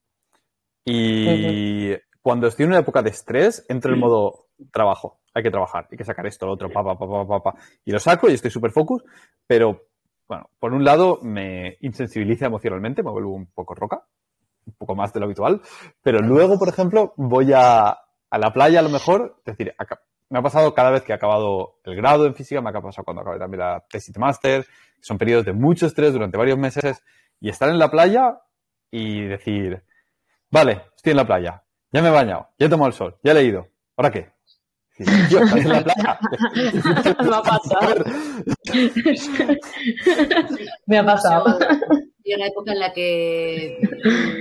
[SPEAKER 2] Y cuando estoy en una época de estrés, entro en modo trabajo. Hay que trabajar, hay que sacar esto, lo otro, pa, pa, pa, pa, pa, y lo saco y estoy súper focus, pero bueno, por un lado me insensibiliza emocionalmente, me vuelvo un poco roca, un poco más de lo habitual, pero luego, por ejemplo, voy a, a la playa a lo mejor, es decir, me ha pasado cada vez que he acabado el grado en física, me ha pasado cuando acabé también la tesis de máster, son periodos de mucho estrés durante varios meses, y estar en la playa y decir, vale, estoy en la playa, ya me he bañado, ya he tomado el sol, ya he leído, ¿ahora qué? en la playa. (laughs)
[SPEAKER 5] me ha pasado. (laughs) me ha pasado.
[SPEAKER 8] Y una época en la que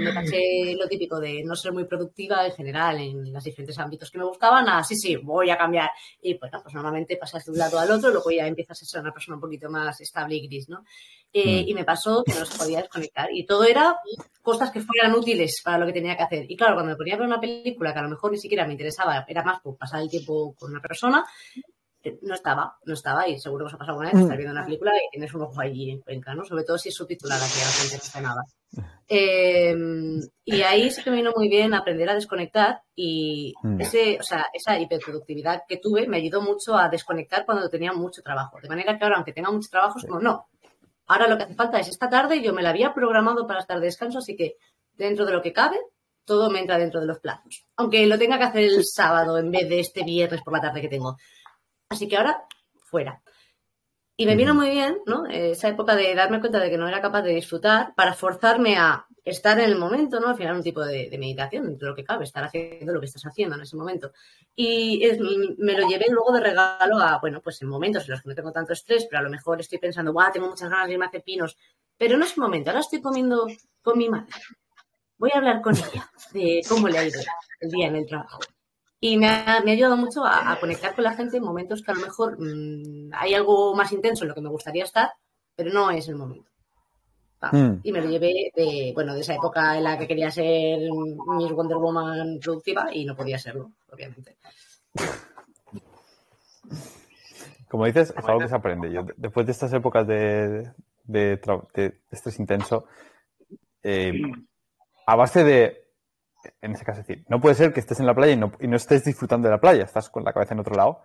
[SPEAKER 8] me pasé lo típico de no ser muy productiva en general en los diferentes ámbitos que me gustaban, a sí, sí, voy a cambiar. Y bueno, pues normalmente pasas de un lado al otro, luego ya empiezas a ser una persona un poquito más estable y gris, ¿no? Eh, mm. Y me pasó que no se podía desconectar. Y todo era cosas que fueran útiles para lo que tenía que hacer. Y claro, cuando me ponía a ver una película que a lo mejor ni siquiera me interesaba, era más por pasar el tiempo con una persona, no estaba, no estaba, y seguro que os ha pasado una vez, estar viendo una película y tienes un ojo allí en Cuenca, ¿no? Sobre todo si es subtitulada, que a la gente no nada. Em, y ahí sí que me vino muy bien aprender a desconectar y mm. ese, o sea, esa hiperproductividad que tuve me ayudó mucho a desconectar cuando tenía mucho trabajo. De manera que ahora, aunque tenga mucho trabajo, es como, no, ahora lo que hace falta es esta tarde, yo me la había programado para estar de descanso, así que dentro de lo que cabe, todo me entra dentro de los plazos. Aunque lo tenga que hacer el sábado en vez de este viernes por la tarde que tengo. Así que ahora, fuera. Y me vino muy bien, ¿no? Esa época de darme cuenta de que no era capaz de disfrutar para forzarme a estar en el momento, ¿no? Al final un tipo de, meditación, dentro de lo que cabe, estar haciendo lo que estás haciendo en ese momento. Y me lo llevé luego de regalo a, bueno, pues en momentos en los que no tengo tanto estrés, pero a lo mejor estoy pensando, ¡guau! Tengo muchas ganas de irme a hacer pinos. Pero no es un momento, ahora estoy comiendo con mi madre. Voy a hablar con ella de cómo le ha ido el día en el trabajo. Y me ha, ayudado mucho a, conectar con la gente en momentos que a lo mejor mm, hay algo más intenso en lo que me gustaría estar, pero no es el momento. Hmm. Y me lo llevé de, bueno, de esa época en la que quería ser Miss Wonder Woman productiva y no podía serlo, obviamente.
[SPEAKER 2] Como dices, es algo que se aprende. Yo, después de estas épocas de, de, estrés intenso, eh, a base de en ese caso, es decir, no puede ser que estés en la playa y no, y no estés disfrutando de la playa, estás con la cabeza en otro lado,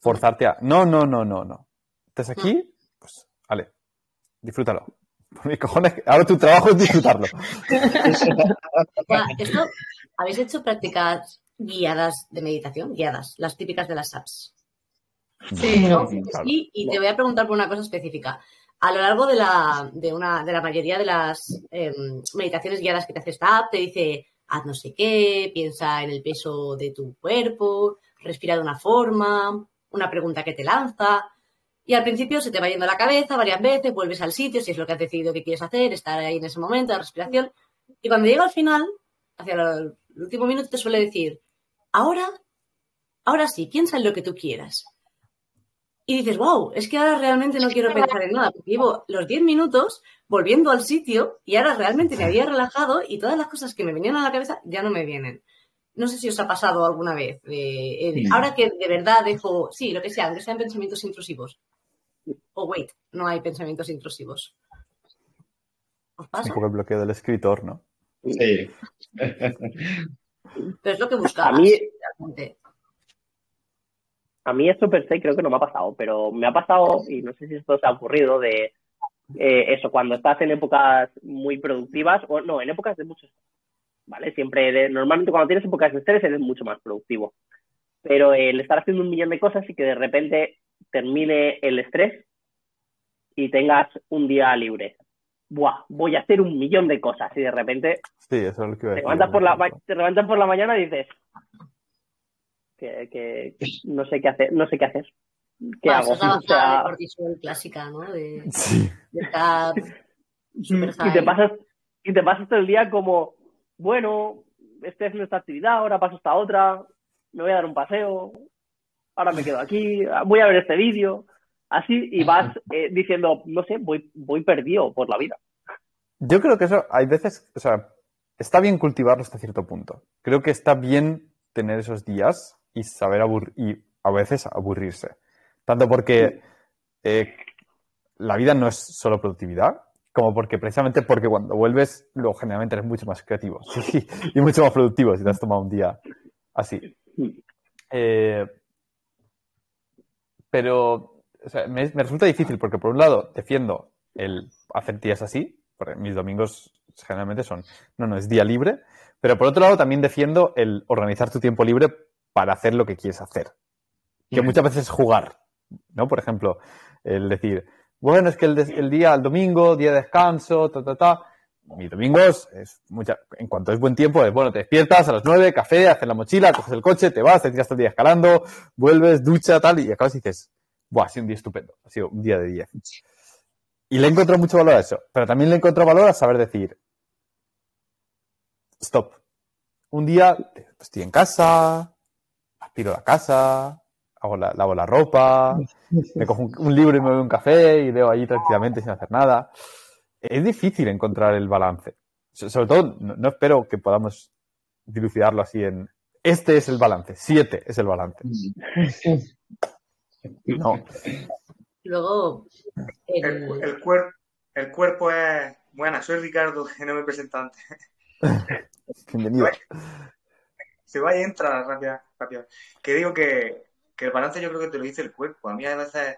[SPEAKER 2] forzarte a, no, no, no, no, no. Estás aquí, pues, vale, disfrútalo. (laughs) Por mis cojones, ahora tu trabajo es disfrutarlo. (laughs)
[SPEAKER 8] Esto, ¿habéis hecho prácticas guiadas de meditación? Guiadas, las típicas de las apps. Sí, ¿no? sí y te voy a preguntar por una cosa específica. A lo largo de la, de una, de la mayoría de las em, meditaciones guiadas que te hace esta app, te dice, haz no sé qué, piensa en el peso de tu cuerpo, respira de una forma, una pregunta que te lanza. Y al principio se te va yendo la cabeza varias veces, vuelves al sitio, si es lo que has decidido que quieres hacer, estar ahí en ese momento, la respiración. Y cuando llega al final, hacia el último minuto, te suele decir, ahora, ahora sí, piensa en lo que tú quieras. Y dices, wow, es que ahora realmente no quiero pensar en nada, porque llevo los 10 minutos volviendo al sitio y ahora realmente me había relajado y todas las cosas que me venían a la cabeza ya no me vienen. No sé si os ha pasado alguna vez. ahora que de verdad dejo, sí, lo que sea, aunque sean pensamientos intrusivos. O wait, no hay pensamientos intrusivos.
[SPEAKER 2] ¿Os pasa? Poco el bloqueo del escritor, ¿no?
[SPEAKER 6] Sí.
[SPEAKER 8] Pero es lo que buscaba.
[SPEAKER 4] A mí, a mí esto per se creo que no me ha pasado, pero me ha pasado, y no sé si esto se ha ocurrido, de eh, eso, cuando estás en épocas muy productivas, o no, en épocas de mucho estrés, ¿vale? Siempre, normalmente cuando tienes épocas de estrés eres mucho más productivo. Pero el estar haciendo un millón de cosas y que de repente termine el estrés y tengas un día libre. Buah, voy a hacer un millón de cosas y de repente
[SPEAKER 2] sí, eso es lo que
[SPEAKER 4] te, levantas por la, te levantas por la mañana y dices, que, no sé qué hacer, no sé qué hacer. ¿Qué hago?
[SPEAKER 8] O sea, de clásica, ¿no? De, sí.
[SPEAKER 4] y te pasas y te pasas todo el día como, bueno, esta es nuestra actividad, ahora paso esta otra, me voy a dar un paseo, ahora me quedo aquí, voy a ver este vídeo, así, y vas eh, diciendo, no sé, voy, voy perdido por la vida.
[SPEAKER 2] Yo creo que eso, hay veces, o sea, está bien cultivarlo hasta cierto punto. Creo que está bien tener esos días y saber aburrir, y a veces aburrirse. Tanto porque eh, la vida no es solo productividad, como porque precisamente porque cuando vuelves, luego generalmente eres mucho más creativo (laughs) y mucho más productivo si te has tomado un día así. Eh, pero me, resulta difícil porque por un lado defiendo el hacer días así, porque mis domingos generalmente son, no, no, es día libre, pero por otro lado también defiendo el organizar tu tiempo libre para hacer lo que quieres hacer. Que muchas veces es jugar, ¿no? Por ejemplo, el decir, bueno, es que el, día, el domingo, día de descanso, ta, ta, ta. Mi domingos es mucha, en cuanto es buen tiempo, es bueno, te despiertas a las nueve, café, haces la mochila, coges el coche, te vas, te tiras todo el día escalando, vuelves, ducha, tal, y acabas y dices, buah, ha sido un día estupendo, ha sido un día de diez. Y le encontrado mucho valor a eso, pero también le encontrado valor a saber decir, stop. Un día estoy en casa, aspiro la casa, hago la, lavo la ropa, (laughs) me cojo un, libro y me doy un café y leo allí tranquilamente sin hacer nada. Es difícil encontrar el balance. Sobre todo, no, espero que podamos dilucidarlo así en este es el balance, siete es el balance. (laughs) No.
[SPEAKER 8] Luego,
[SPEAKER 9] el, el, el cuerpo es. Buena, soy Ricardo, que (laughs) no me presento antes.
[SPEAKER 2] Bienvenido.
[SPEAKER 9] Se va y entra rápido, Que digo que, que, el balance yo creo que te lo dice el cuerpo. A mí a veces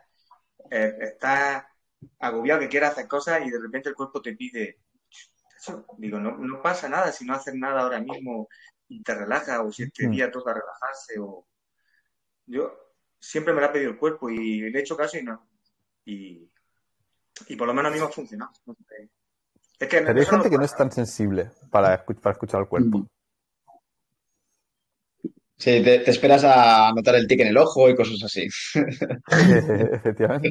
[SPEAKER 9] eh, estás agobiado que quieras hacer cosas y de repente el cuerpo te pide. Eso. Digo, no, no pasa nada si no haces nada ahora mismo y te relajas o si este día toca relajarse o. Yo siempre me lo ha pedido el cuerpo y le he hecho caso y no. Y, y por lo menos a mí me ha funcionado.
[SPEAKER 2] Pero hay gente que no es tan sensible para, para escuchar al cuerpo.
[SPEAKER 6] Sí, te, esperas a notar el tic en el ojo y cosas así. (laughs)
[SPEAKER 2] Efectivamente.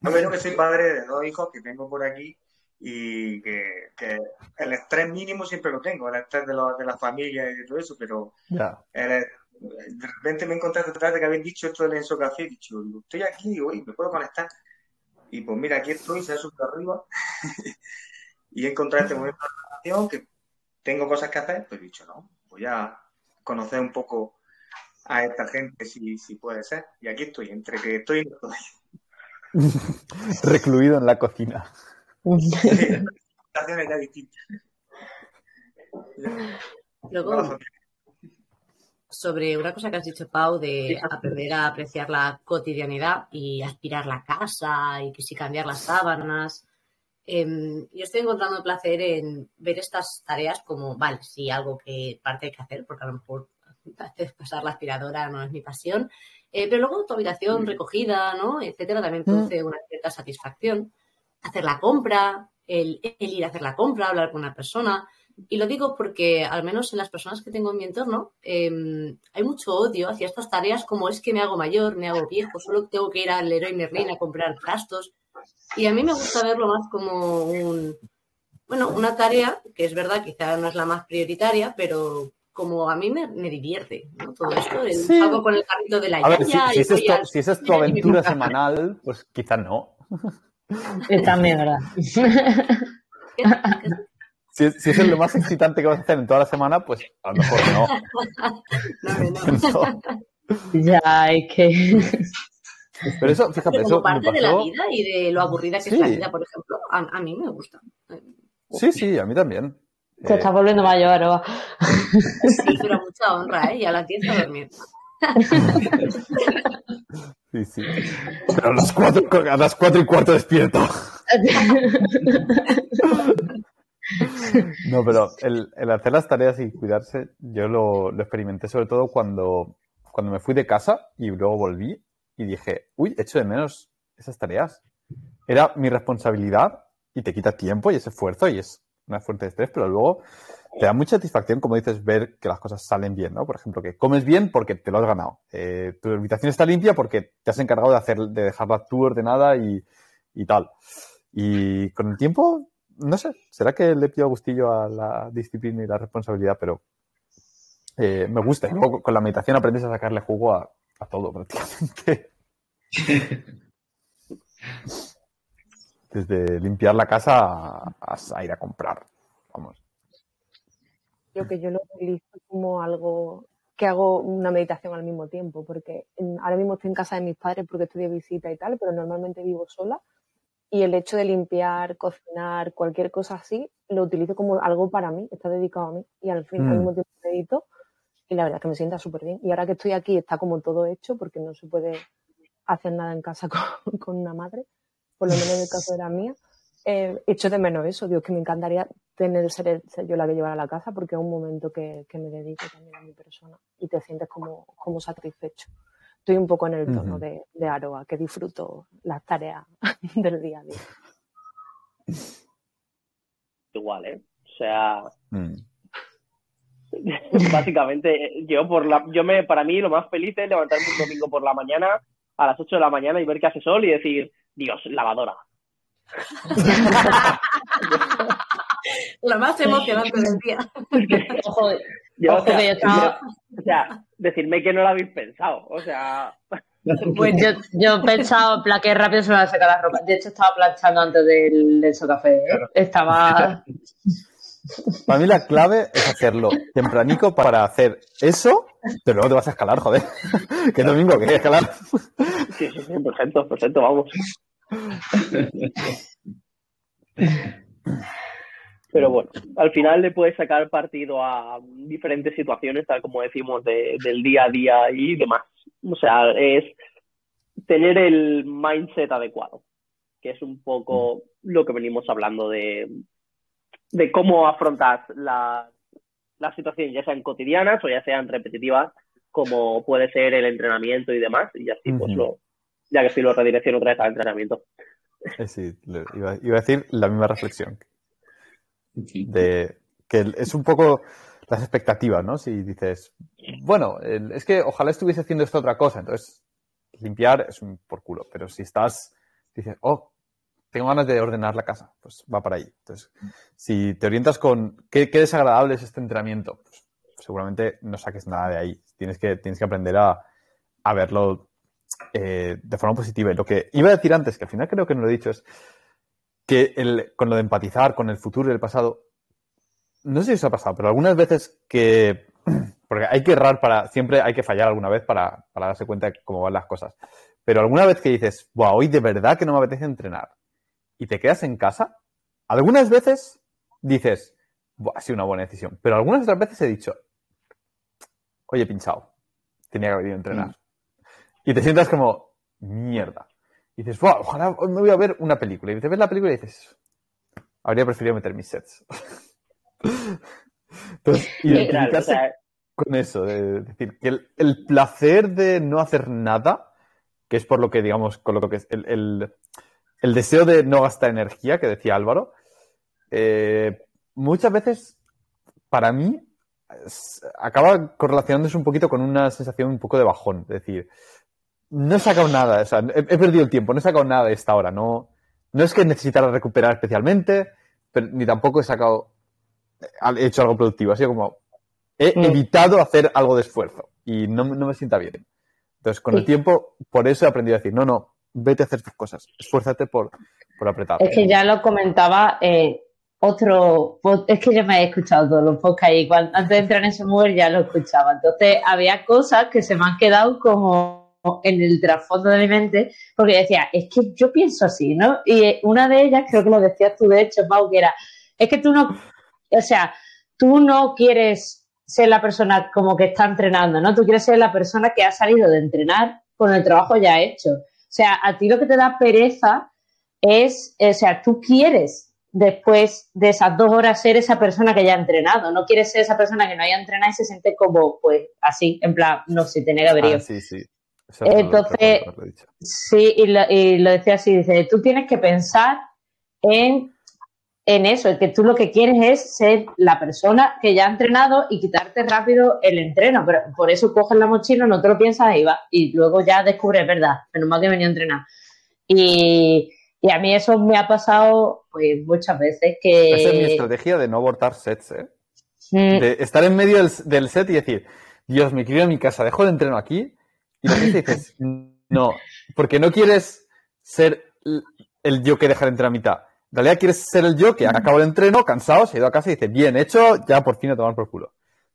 [SPEAKER 9] No, bueno, que soy padre de dos hijos que tengo por aquí y que, el estrés mínimo siempre lo tengo, el estrés de, de la familia y de todo eso, pero de repente me encontré detrás de que habían dicho esto del Enso Café, he dicho, estoy aquí, hoy me puedo conectar. Y pues mira, aquí estoy, se ha subido arriba (laughs) y he encontrado este momento de relación que tengo cosas que hacer, pues he dicho, no, voy a conocer un poco a esta gente si, si puede ser. Y aquí estoy, entre que estoy y no estoy. (laughs)
[SPEAKER 2] Recluido en la cocina.
[SPEAKER 8] Luego, sobre una cosa que has dicho, Pau, de aprender a apreciar la cotidianidad y aspirar la casa y que si cambiar las sábanas. Em, yo estoy encontrando placer en ver estas tareas como, vale, sí, algo que parte hay que hacer, porque a lo mejor (laughs) pasar la aspiradora no es mi pasión, eh, pero luego tu habitación mm. recogida, ¿no? etcétera, también mm. produce una cierta satisfacción. Hacer la compra, el, ir a hacer la compra, hablar con una persona. Y lo digo porque, al menos en las personas que tengo en mi entorno, em, hay mucho odio hacia estas tareas como es que me hago mayor, me hago viejo, solo tengo que ir al Leroy Merlin a comprar trastos. Y a mí me gusta verlo más como un, bueno, una tarea que es verdad, quizá no es la más prioritaria, pero como a mí me, divierte ¿no? todo esto. El, con el carrito de la
[SPEAKER 2] a si, si, es tu aventura semanal, pues quizá no.
[SPEAKER 5] También, (laughs) ¿verdad?
[SPEAKER 2] Si, es lo más excitante que vas a hacer en toda la semana, pues a lo mejor no. (laughs)
[SPEAKER 5] no, Ya, hay que.
[SPEAKER 2] Pero eso, fíjate,
[SPEAKER 8] como parte de la vida y de lo aburrida que es la vida, por ejemplo, a, mí me gusta.
[SPEAKER 2] Sí, sí, a mí también.
[SPEAKER 5] Se está volviendo mayor, ¿o?
[SPEAKER 8] Sí, pero mucha honra, ¿eh? Y a las 10 a dormir.
[SPEAKER 2] Sí, sí. Pero a las cuatro, a las cuatro y cuarto despierto. (laughs) (laughs) No, pero el, hacer las tareas y cuidarse, yo lo, experimenté sobre todo cuando, cuando me fui de casa y luego volví y dije, uy, echo de menos esas tareas. Era mi responsabilidad y te quita tiempo y ese esfuerzo y es una fuente de estrés, pero luego te da mucha satisfacción, como dices, ver que las cosas salen bien, ¿no? Por ejemplo, que comes bien porque te lo has ganado. Eh, tu habitación está limpia porque te has encargado de hacer, de dejarla tú ordenada y tal. Y con el tiempo no sé, será que le pido gustillo a la disciplina y la responsabilidad, pero eh, me gusta. con la meditación aprendes a sacarle jugo a, todo prácticamente. (laughs) Desde limpiar la casa a, ir a comprar. Vamos.
[SPEAKER 3] Creo que yo lo utilizo como algo que hago una meditación al mismo tiempo, porque ahora mismo estoy en casa de mis padres porque estoy de visita y tal, pero normalmente vivo sola y el hecho de limpiar, cocinar, cualquier cosa así, lo utilizo como algo para mí, está dedicado a mí y al fin al mm. mismo tiempo medito y la verdad es que me sienta súper bien. Y ahora que estoy aquí está como todo hecho porque no se puede hacer nada en casa (laughs) con, una madre, por lo menos en el caso de la mía. Eh, echo de menos eso, Dios, que me encantaría tener ser, ser, yo la que llevara la casa porque es un momento que, me dedico también a mi persona y te sientes como, como satisfecho. Estoy un poco en el tono de, de Aroa, que disfruto las tareas (laughs) del día a día.
[SPEAKER 4] Igual, ¿eh? O sea, mm. (laughs) básicamente yo por la, yo me, para mí lo más feliz es levantarme un domingo por la mañana a las 8 de la mañana y ver que hace sol y decir, Dios, lavadora. (laughs)
[SPEAKER 8] Lo más emocionante del día.
[SPEAKER 4] Ojo, yo, o, sea, o sea, decirme que no lo habéis pensado. O sea.
[SPEAKER 5] Pues yo, yo he pensado, plaque rápido se me va a sacar la ropa. De hecho, estaba planchando antes del, del café. ¿eh? Estaba.
[SPEAKER 2] Para mí la clave es hacerlo tempranico para hacer eso, pero luego te vas a escalar, joder. (laughs) ¿Qué domingo que escalar?
[SPEAKER 4] Sí, sí, sí, perfecto, perfecto, vamos. Pero bueno, al final le puedes sacar partido a diferentes situaciones, tal como decimos, del día a día y demás. O sea, es tener el mindset adecuado, que es un poco lo que venimos hablando de, de cómo afrontas la, la situación, ya sean cotidianas o ya sean repetitivas, como puede ser el entrenamiento y demás, y así pues lo, ya que sí lo redirecciono otra vez al entrenamiento.
[SPEAKER 2] Eh, sí, iba, a decir la misma reflexión. De que es un poco las expectativas, ¿no? Si dices, bueno, es que ojalá estuviese haciendo esta otra cosa, entonces limpiar es un por culo, pero si estás, dices, oh, tengo ganas de ordenar la casa, pues va para ahí. Entonces, si te orientas con qué, desagradable es este entrenamiento, pues seguramente no saques nada de ahí. Tienes que, tienes que aprender a, verlo eh, de forma positiva. Y lo que iba a decir antes, que al final creo que no lo he dicho, es que el, con lo de empatizar con el futuro y el pasado, no sé si eso ha pasado, pero algunas veces que, (clears throat) porque hay que errar para, siempre hay que fallar alguna vez para, para darse cuenta de cómo van las cosas. Pero alguna vez que dices, wow, hoy de verdad que no me apetece entrenar y te quedas en casa, algunas veces dices, ha sido una buena decisión, pero algunas otras veces he dicho, oye, pinchado, tenía que haber ido a entrenar. Mm. Y te sientas como, mierda. Y dices, wow, ojalá me voy a ver una película. Y te ves la película y dices, habría preferido meter mis sets. (laughs) Entonces, (laughs) identificarse con eso, de decir que el, placer de no hacer nada, que es por lo que, digamos, con lo que es el, el deseo de no gastar energía, que decía Álvaro, eh, muchas veces, para mí, acaba correlacionándose un poquito con una sensación un poco de bajón. Es decir, no he sacado nada, o sea, he, perdido el tiempo, no he sacado nada de esta hora. No, no es que necesitara recuperar especialmente, pero, ni tampoco he sacado, he hecho algo productivo. Ha sido como, he mm. evitado hacer algo de esfuerzo y no, me sienta bien. Entonces, con el tiempo, por eso he aprendido a decir, no, no, vete a hacer tus cosas, esfuérzate por, por apretar.
[SPEAKER 5] Es que ya lo comentaba eh, otro, es que yo me he escuchado todos los podcasts y cuando, antes de entrar en ese mover ya lo escuchaba. Entonces había cosas que se me han quedado como en el trasfondo de mi mente, porque decía, es que yo pienso así, ¿no? Y una de ellas, creo que lo decías tú de hecho, Pau, que era, es que tú no, o sea, tú no quieres ser la persona como que está entrenando, ¿no? Tú quieres ser la persona que ha salido de entrenar con el trabajo ya hecho. O sea, a ti lo que te da pereza es, o sea, tú quieres después de esas dos horas ser esa persona que ya ha entrenado. No quieres ser esa persona que no haya entrenado y se siente como, pues, así, en plan, no sé, tener que haber ah,
[SPEAKER 2] sí, sí.
[SPEAKER 5] Entonces, sí, y lo, y lo decía así, dice, tú tienes que pensar en en eso, que tú lo que quieres es ser la persona que ya ha entrenado y quitarte rápido el entreno, pero por eso coges la mochila, no te lo piensas y va, y luego ya descubres, verdad, menos mal que venía a entrenar. Y, a mí eso me ha pasado pues muchas veces que...
[SPEAKER 2] Esa es mi estrategia de no abortar sets, ¿eh? Mm. De estar en medio del, set y decir, Dios, me quiero ir a mi casa, dejo el entreno aquí, y la gente dices, no, porque no quieres ser el yo que deja el entreno a mitad en realidad quieres ser el yo que acabado el entreno, cansado, se ha ido a casa y dice, bien hecho, ya por fin a tomar por culo.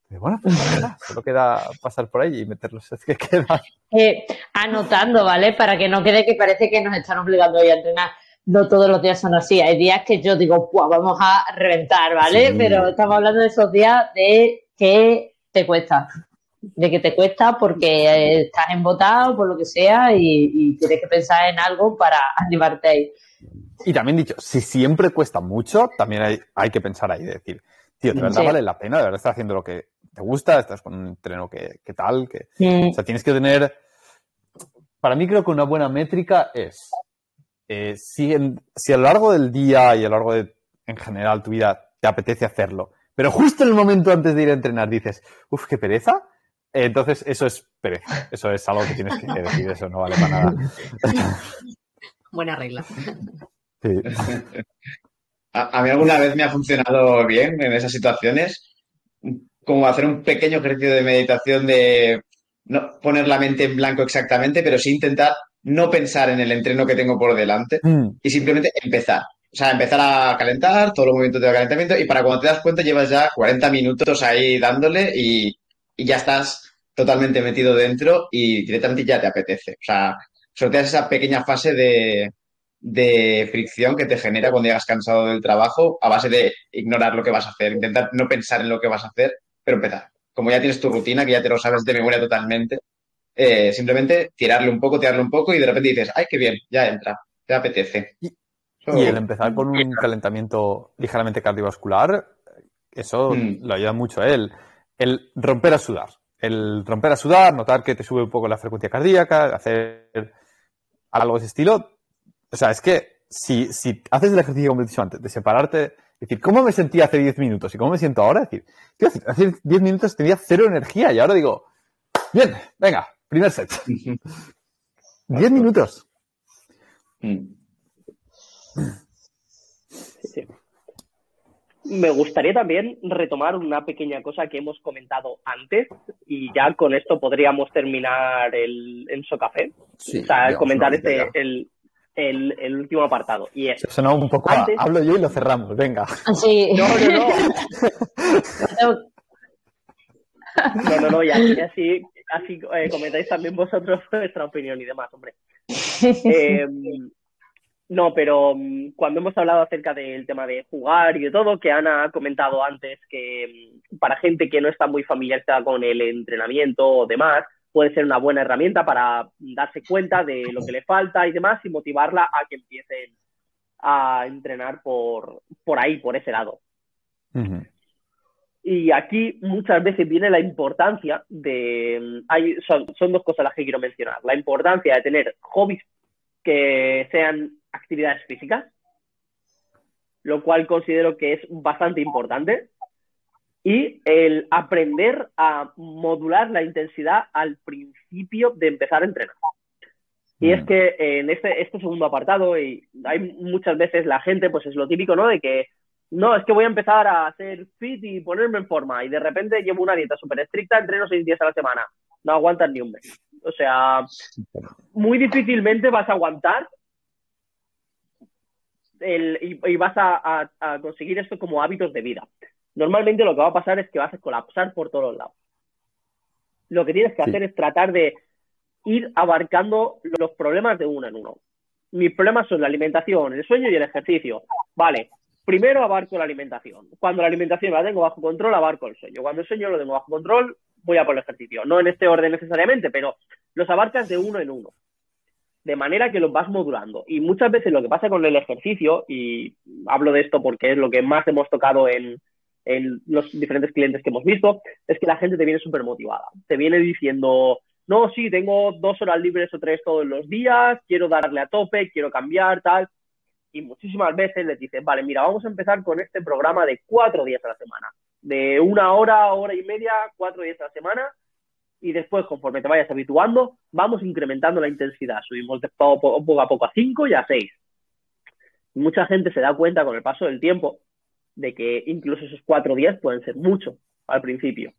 [SPEAKER 2] Y bueno, pues nada, (laughs) solo queda pasar por ahí y meter los (laughs) que quedan.
[SPEAKER 5] Eh, anotando, ¿vale? Para que no quede que parece que nos están obligando hoy a entrenar. No todos los días son así. Hay días que yo digo, vamos a reventar, ¿vale? Pero estamos hablando de esos días de que te cuesta. De que te cuesta porque estás embotado, por lo que sea, y, tienes que pensar en algo para (laughs) animarte ahí.
[SPEAKER 2] Y también dicho, si siempre cuesta mucho, también hay, hay que pensar ahí, decir, tío, de verdad vale la pena, de verdad estás haciendo lo que te gusta, estás con un entreno que, tal, que... O sea, tienes que tener... Para mí creo que una buena métrica es, eh, si, si a lo largo del día y a lo largo de, en general, tu vida te apetece hacerlo, pero justo en el momento antes de ir a entrenar dices, uff, qué pereza, entonces eso es pereza, eso es algo que tienes que (laughs) decir, eso no vale para nada. (laughs)
[SPEAKER 8] Buena regla.
[SPEAKER 6] Sí. (laughs) A, mí alguna vez me ha funcionado bien en esas situaciones, como hacer un pequeño ejercicio de meditación de no poner la mente en blanco exactamente, pero sí intentar no pensar en el entreno que tengo por delante mm. y simplemente empezar. O sea, empezar a calentar, todo los movimientos de calentamiento y para cuando te das cuenta llevas ya 40 minutos ahí dándole y, ya estás totalmente metido dentro y directamente ya te apetece. O sea, sorteas esa pequeña fase de, de fricción que te genera cuando llegas cansado del trabajo a base de ignorar lo que vas a hacer, intentar no pensar en lo que vas a hacer, pero empezar. Como ya tienes tu rutina, que ya te lo sabes de memoria totalmente, eh, simplemente tirarle un poco, tirarle un poco y de repente dices, ay, qué bien, ya entra, te apetece.
[SPEAKER 2] Y, el empezar con un calentamiento ligeramente cardiovascular, eso hmm. lo ayuda mucho a él. El romper a sudar. El romper a sudar, notar que te sube un poco la frecuencia cardíaca, hacer algo de ese estilo, o sea, es que si, si haces el ejercicio como he dicho antes, de separarte, decir, ¿cómo me sentía hace 10 minutos y cómo me siento ahora? decir, hace 10 minutos tenía cero energía y ahora digo, bien, venga, primer set. 10 (laughs) minutos.
[SPEAKER 4] Me gustaría también retomar una pequeña cosa que hemos comentado antes y ya con esto podríamos terminar el Enso Café. o sea, comentar este, el, el, último apartado. Y es.
[SPEAKER 2] Suena un poco. hablo yo y lo cerramos, venga.
[SPEAKER 5] Sí.
[SPEAKER 4] No, no, no. (laughs) no, no, no, y así, así, eh, comentáis también vosotros vuestra opinión y demás, hombre. (laughs) Eh, no, pero mm, cuando hemos hablado acerca del tema de jugar y de todo, que Ana ha comentado antes que mm, para gente que no está muy familiarizada con el entrenamiento o demás, puede ser una buena herramienta para darse cuenta de lo que le falta y demás y motivarla a que empiecen a entrenar por, por ahí, por ese lado. Y aquí muchas veces viene la importancia de... Hay, son, son dos cosas las que quiero mencionar. La importancia de tener hobbies que sean actividades físicas, lo cual considero que es bastante importante y el aprender a modular la intensidad al principio de empezar a entrenar. Y es que en este, este segundo apartado, y hay muchas veces la gente, pues es lo típico, ¿no? De que, no, es que voy a empezar a hacer fit y ponerme en forma, y de repente llevo una dieta súper estricta, entreno seis días a la semana. No aguantas ni un mes. O sea, muy difícilmente vas a aguantar el, y, vas a conseguir esto como hábitos de vida normalmente lo que va a pasar es que vas a colapsar por todos lados. Lo que tienes que hacer es tratar de ir abarcando los problemas de uno en uno. Mis problemas son la alimentación, el sueño y el ejercicio. Vale, primero abarco la alimentación. Cuando la alimentación la tengo bajo control, abarco el sueño. Cuando el sueño lo tengo bajo control, voy a por el ejercicio. No en este orden necesariamente, pero los abarcas de uno en uno. De manera que los vas modulando. Y muchas veces lo que pasa con el ejercicio, y hablo de esto porque es lo que más hemos tocado en, en los diferentes clientes que hemos visto, es que la gente te viene súper motivada. Te viene diciendo, no, sí, tengo dos horas libres o tres todos los días, quiero darle a tope, quiero cambiar, tal. Y muchísimas veces les dices, vale, mira, vamos a empezar con este programa de cuatro días a la semana. De una hora, hora y media, cuatro días a la semana. Y después, conforme te vayas habituando, vamos incrementando la intensidad. Subimos de poco, poco a poco a cinco y a seis. Mucha gente se da cuenta con el paso del tiempo de que incluso esos cuatro días pueden ser mucho al principio.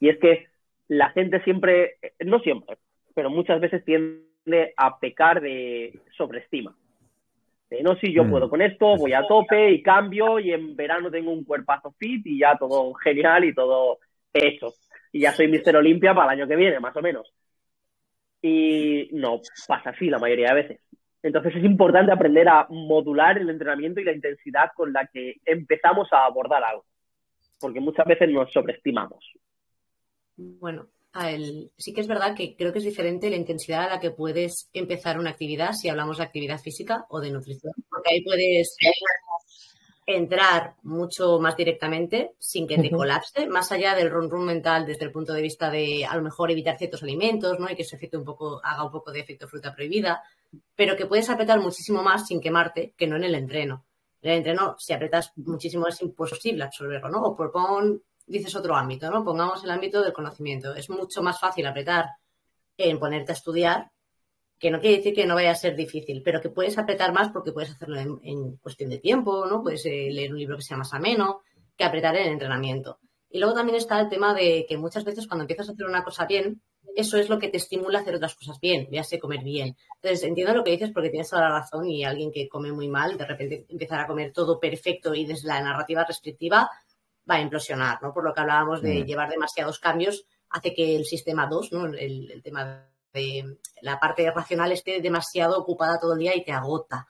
[SPEAKER 4] Y es que la gente siempre, no siempre, pero muchas veces tiende a pecar de sobreestima. De no, si yo mm. puedo con esto, voy a tope y cambio y en verano tengo un cuerpazo fit y ya todo genial y todo hecho. Y ya soy Mister Olimpia para el año que viene, más o menos. Y no pasa así la mayoría de veces. Entonces es importante aprender a modular el entrenamiento y la intensidad con la que empezamos a abordar algo, porque muchas veces nos sobreestimamos.
[SPEAKER 8] Bueno, sí que es verdad que creo que es diferente la intensidad a la que puedes empezar una actividad si hablamos de actividad física o de nutrición, porque ahí puedes entrar mucho más directamente sin que te colapse, más allá del run run mental desde el punto de vista de a lo mejor evitar ciertos alimentos, ¿no? Y que ese efecto un poco haga un poco de efecto fruta prohibida, pero que puedes apretar muchísimo más sin quemarte que no en el entreno. En el entreno, si apretas muchísimo es imposible absorberlo, ¿no? O propon dices otro ámbito, ¿no? Pongamos el ámbito del conocimiento. Es mucho más fácil apretar en ponerte a estudiar, que no quiere decir que no vaya a ser difícil, pero que puedes apretar más porque puedes hacerlo en, cuestión de tiempo, ¿no? Puedes eh, leer un libro que sea más ameno, que apretar en el entrenamiento. Y luego también está el tema de que muchas veces cuando empiezas a hacer una cosa bien, eso es lo que te estimula a hacer otras cosas bien, véase comer bien. Entonces, entiendo lo que dices porque tienes toda la razón y alguien que come muy mal, de repente empezar a comer todo perfecto y desde la narrativa restrictiva, va a implosionar, ¿no? Por lo que hablábamos de mm. llevar demasiados cambios, hace que el sistema 2, ¿no? El, tema de la parte racional esté demasiado ocupada todo el día y te agota.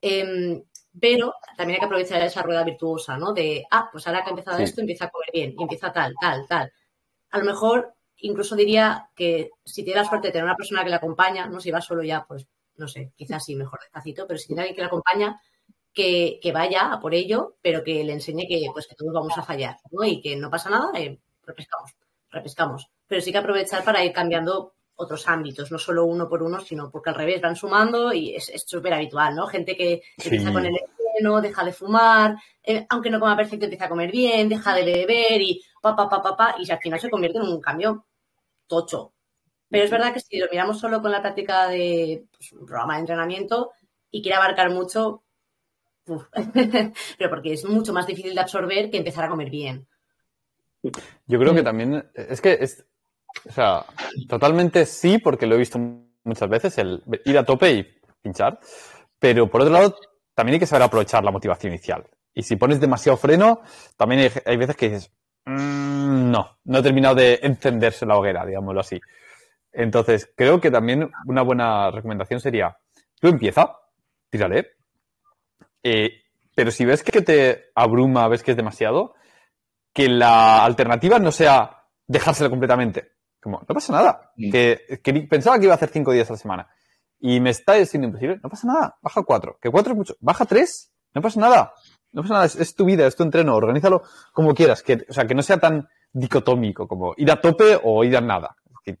[SPEAKER 8] Em, pero también hay que aprovechar esa rueda virtuosa, ¿no? De, ah, pues ahora que ha empezado esto, empieza a comer bien, empieza tal, tal, tal. A lo mejor, incluso diría que si tiene la suerte de tener una persona que le acompaña, no si va solo ya, pues, no sé, quizás sí, mejor despacito, pero si tiene alguien que le acompaña, que, vaya a por ello, pero que le enseñe que, pues, que todos vamos a fallar, ¿no? Y que no pasa nada, eh, repescamos, repescamos. Pero sí que aprovechar para ir cambiando otros ámbitos, no solo uno por uno, sino porque al revés van sumando y es súper habitual, ¿no? Gente que empieza con el entreno, deja de fumar, eh, aunque no coma perfecto, empieza a comer bien, deja de beber y pa, pa, pa, pa, pa, y al final se convierte en un cambio tocho. Pero es verdad que si lo miramos solo con la práctica de pues, un programa de entrenamiento y quiere abarcar mucho, (laughs) pero porque es mucho más difícil de absorber que empezar a comer bien.
[SPEAKER 2] Yo creo que también es que es, o sea, totalmente sí, porque lo he visto muchas veces, el ir a tope y pinchar, pero por otro lado, también hay que saber aprovechar la motivación inicial. Y si pones demasiado freno, también hay, veces que dices, mm, no, no he terminado de encenderse la hoguera, digámoslo así. Entonces, creo que también una buena recomendación sería, tú empieza, tírale, eh, pero si ves que te abruma, ves que es demasiado, que la alternativa no sea dejárselo completamente. Como, no pasa nada. Mm. Que, pensaba que iba a hacer cinco días a la semana y me está siendo imposible. No pasa nada. Baja cuatro. Que cuatro es mucho. Baja tres. No pasa nada. No pasa nada. Es, tu vida, es tu entreno. Organízalo como quieras. Que, o sea, que no sea tan dicotómico como ir a tope o ir a nada. Que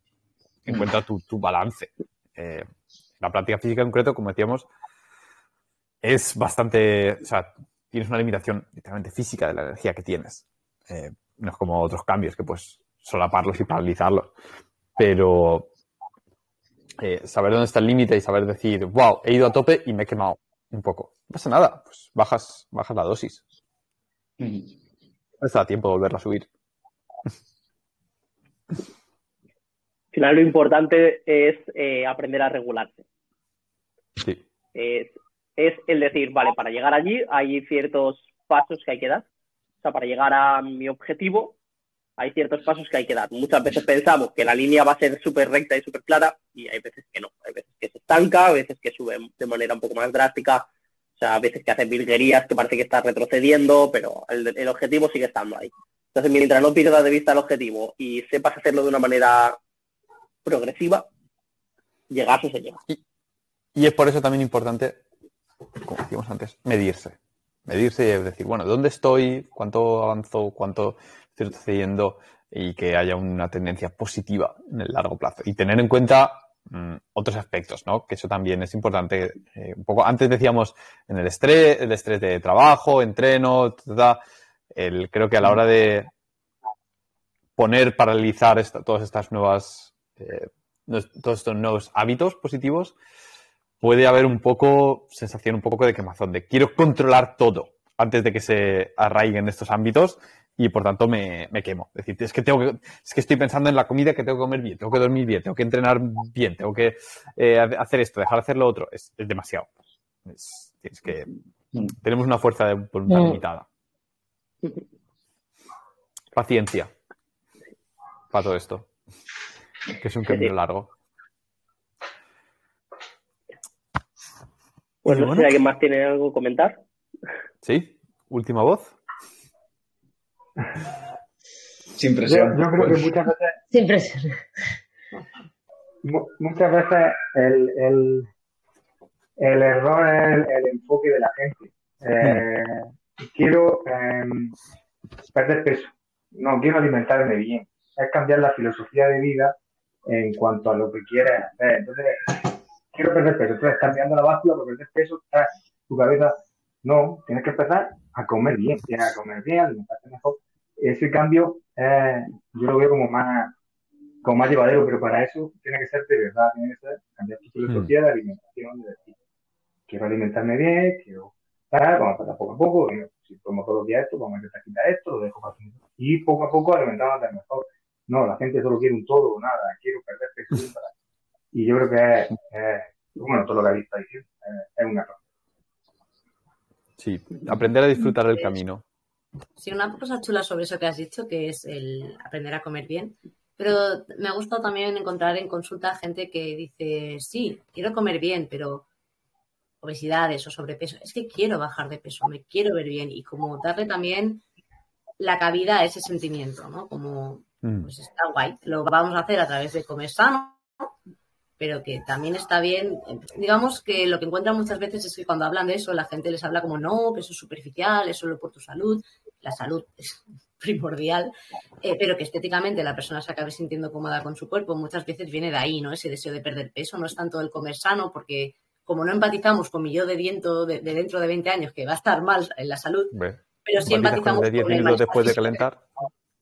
[SPEAKER 2] encuentra tu, balance. Eh, la práctica física en concreto, como decíamos, es bastante, o sea, tienes una limitación literalmente física de la energía que tienes. Eh, no es como otros cambios que pues solaparlos y paralizarlos. Pero eh, saber dónde está el límite y saber decir, wow, he ido a tope y me he quemado un poco. No pasa nada, pues bajas, bajas la dosis. No está tiempo de volverla a subir.
[SPEAKER 4] Al final lo importante es eh, aprender a regularse.
[SPEAKER 2] Sí
[SPEAKER 4] es el decir, vale, para llegar allí hay ciertos pasos que hay que dar. O sea, para llegar a mi objetivo hay ciertos pasos que hay que dar. Muchas veces pensamos que la línea va a ser súper recta y súper clara y hay veces que no. Hay veces que se estanca, a veces que sube de manera un poco más drástica. O sea, a veces que hace virguerías que parece que está retrocediendo, pero el, objetivo sigue estando ahí. Entonces, mientras no pierdas de vista el objetivo y sepas hacerlo de una manera progresiva, llegar se llega.
[SPEAKER 2] y es por eso también importante como decíamos antes, medirse. Medirse y decir, bueno, ¿dónde estoy? ¿Cuánto avanzo? ¿Cuánto sucediendo? Y que haya una tendencia positiva en el largo plazo. Y tener en cuenta mm, otros aspectos, ¿no? Que eso también es importante. Eh, un poco antes decíamos en el estrés, el estrés de trabajo, entreno, el, creo que a la hora de poner, paralizar todas estas nuevas, eh, todos estos nuevos hábitos positivos, puede haber un poco, sensación un poco de quemazón, de quiero controlar todo antes de que se arraiguen estos ámbitos y por tanto me, quemo. Es decir, es que tengo que, es que estoy pensando en la comida que tengo que comer bien, tengo que dormir bien, tengo que entrenar bien, tengo que eh, hacer esto, dejar de hacer lo otro. Es, demasiado. Es, que tenemos una fuerza de voluntad mm. limitada. Paciencia para todo esto, que es un camino largo.
[SPEAKER 4] Pues no sé si alguien más tiene algo que comentar.
[SPEAKER 2] Sí, última voz.
[SPEAKER 6] Sin presión.
[SPEAKER 10] Yo, creo que muchas veces.
[SPEAKER 5] Sin presión.
[SPEAKER 10] Muchas veces el, el, el error es el, enfoque de la gente. Eh, quiero em, perder peso. No, quiero alimentarme bien. Es cambiar la filosofía de vida en cuanto a lo que quieres hacer. Entonces, quiero perder peso. Entonces, cambiando la báscula para perder peso, está tu cabeza. No, tienes que empezar a comer bien, tienes que comer bien, alimentarte mejor. Ese cambio, eh, yo lo veo como más, como más llevadero, pero para eso tiene que ser de verdad, tiene que ser cambiar tu filosofía de alimentación, de decir, quiero alimentarme bien, quiero parar, vamos a poco a poco, si como todos los días esto, vamos a intentar quitar esto, lo dejo para y poco a poco alimentándote mejor. No, la gente solo quiere un todo o nada, quiero perder peso para... Y yo creo que es, bueno, todo lo que habéis está diciendo, es, un error.
[SPEAKER 2] Sí, aprender a disfrutar del camino.
[SPEAKER 8] Sí, una cosa chula sobre eso que has dicho, que es el aprender a comer bien. Pero me ha gustado también encontrar en consulta gente que dice, sí, quiero comer bien, pero obesidades o sobrepeso, es que quiero bajar de peso, me quiero ver bien y como darle también la cabida a ese sentimiento, ¿no? Como, mm. pues está guay, lo vamos a hacer a través de comer sano, pero que también está bien, digamos que lo que encuentran muchas veces es que cuando hablan de eso, la gente les habla como, no, que eso es superficial, es solo por tu salud, la salud es (laughs) primordial, eh, pero que estéticamente la persona se acabe sintiendo cómoda con su cuerpo, muchas veces viene de ahí, ¿no? Ese deseo de perder peso, no es tanto el comer sano, porque como no empatizamos con mi yo de, viento de, dentro de 20 años, que va a estar mal en la salud, pero sí empatizamos
[SPEAKER 2] con, de 10 minutos después de calentar. (laughs)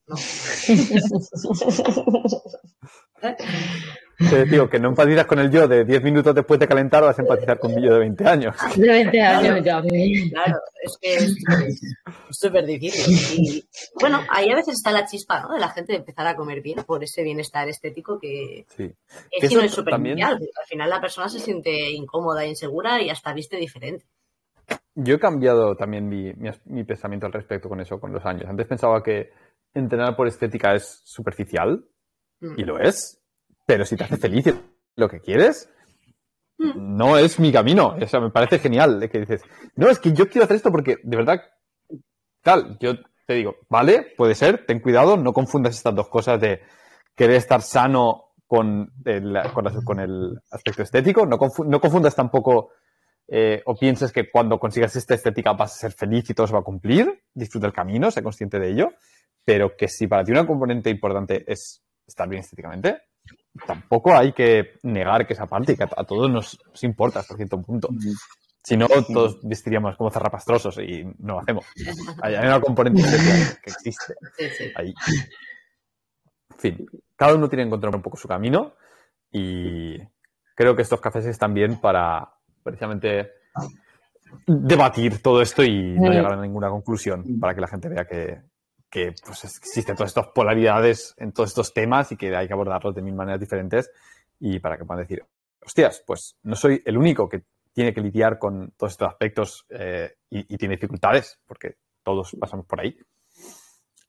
[SPEAKER 2] No. (laughs) Te digo que no empatizas con el yo de 10 minutos después de calentar, vas a empatizar con mi yo de 20 años. (laughs)
[SPEAKER 5] De 20 años,
[SPEAKER 8] ya. Claro, es que es súper difícil. Y bueno, ahí a veces está la chispa, ¿no? De la gente de empezar a comer bien por ese bienestar estético que
[SPEAKER 2] sí.
[SPEAKER 8] es que no es superficial. Al final la persona se siente incómoda, insegura y hasta viste diferente.
[SPEAKER 2] Yo he cambiado también mi, mi pensamiento al respecto con eso con los años. Antes pensaba que entrenar por estética es superficial y mm. lo es, pero si te hace feliz lo que quieres, mm. no es mi camino. O sea, me parece genial que dices, no, es que yo quiero hacer esto porque de verdad, tal, yo te digo, vale, puede ser, ten cuidado, no confundas estas dos cosas de querer estar sano con el, con, el aspecto estético, no, no confundas tampoco eh, o pienses que cuando consigas esta estética vas a ser feliz y todo se va a cumplir, disfruta el camino, sé consciente de ello, pero que si para ti una componente importante es estar bien estéticamente, tampoco hay que negar que esa parte y que a, todos nos, importa hasta cierto punto. Si no, todos vestiríamos como zarrapastrosos y no lo hacemos. Hay, una componente que existe ahí. En fin, cada uno tiene que encontrar un poco su camino y creo que estos cafés están bien para precisamente debatir todo esto y no llegar a ninguna conclusión para que la gente vea que, que pues, existen todas estas polaridades en todos estos temas y que hay que abordarlos de mil maneras diferentes y para que puedan decir, hostias, pues no soy el único que tiene que lidiar con todos estos aspectos eh, y, tiene dificultades, porque todos pasamos por ahí.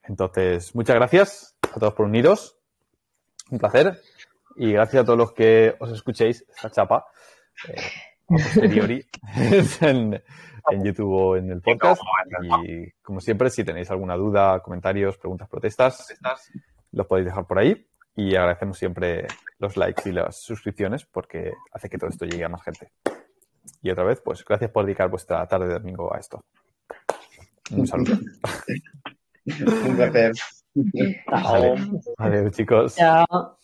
[SPEAKER 2] Entonces, muchas gracias a todos por uniros. Un placer. Y gracias a todos los que os escuchéis esta chapa eh, a posteriori (laughs) en, en YouTube o en el podcast. Y como siempre, si tenéis alguna duda, comentarios, preguntas, protestas, los podéis dejar por ahí. Y agradecemos siempre los likes y las suscripciones porque hace que todo esto llegue a más gente. Y otra vez, pues gracias por dedicar vuestra tarde de domingo a esto. Un saludo.
[SPEAKER 6] Un placer. (laughs)
[SPEAKER 2] Adiós, chicos.
[SPEAKER 5] Chao.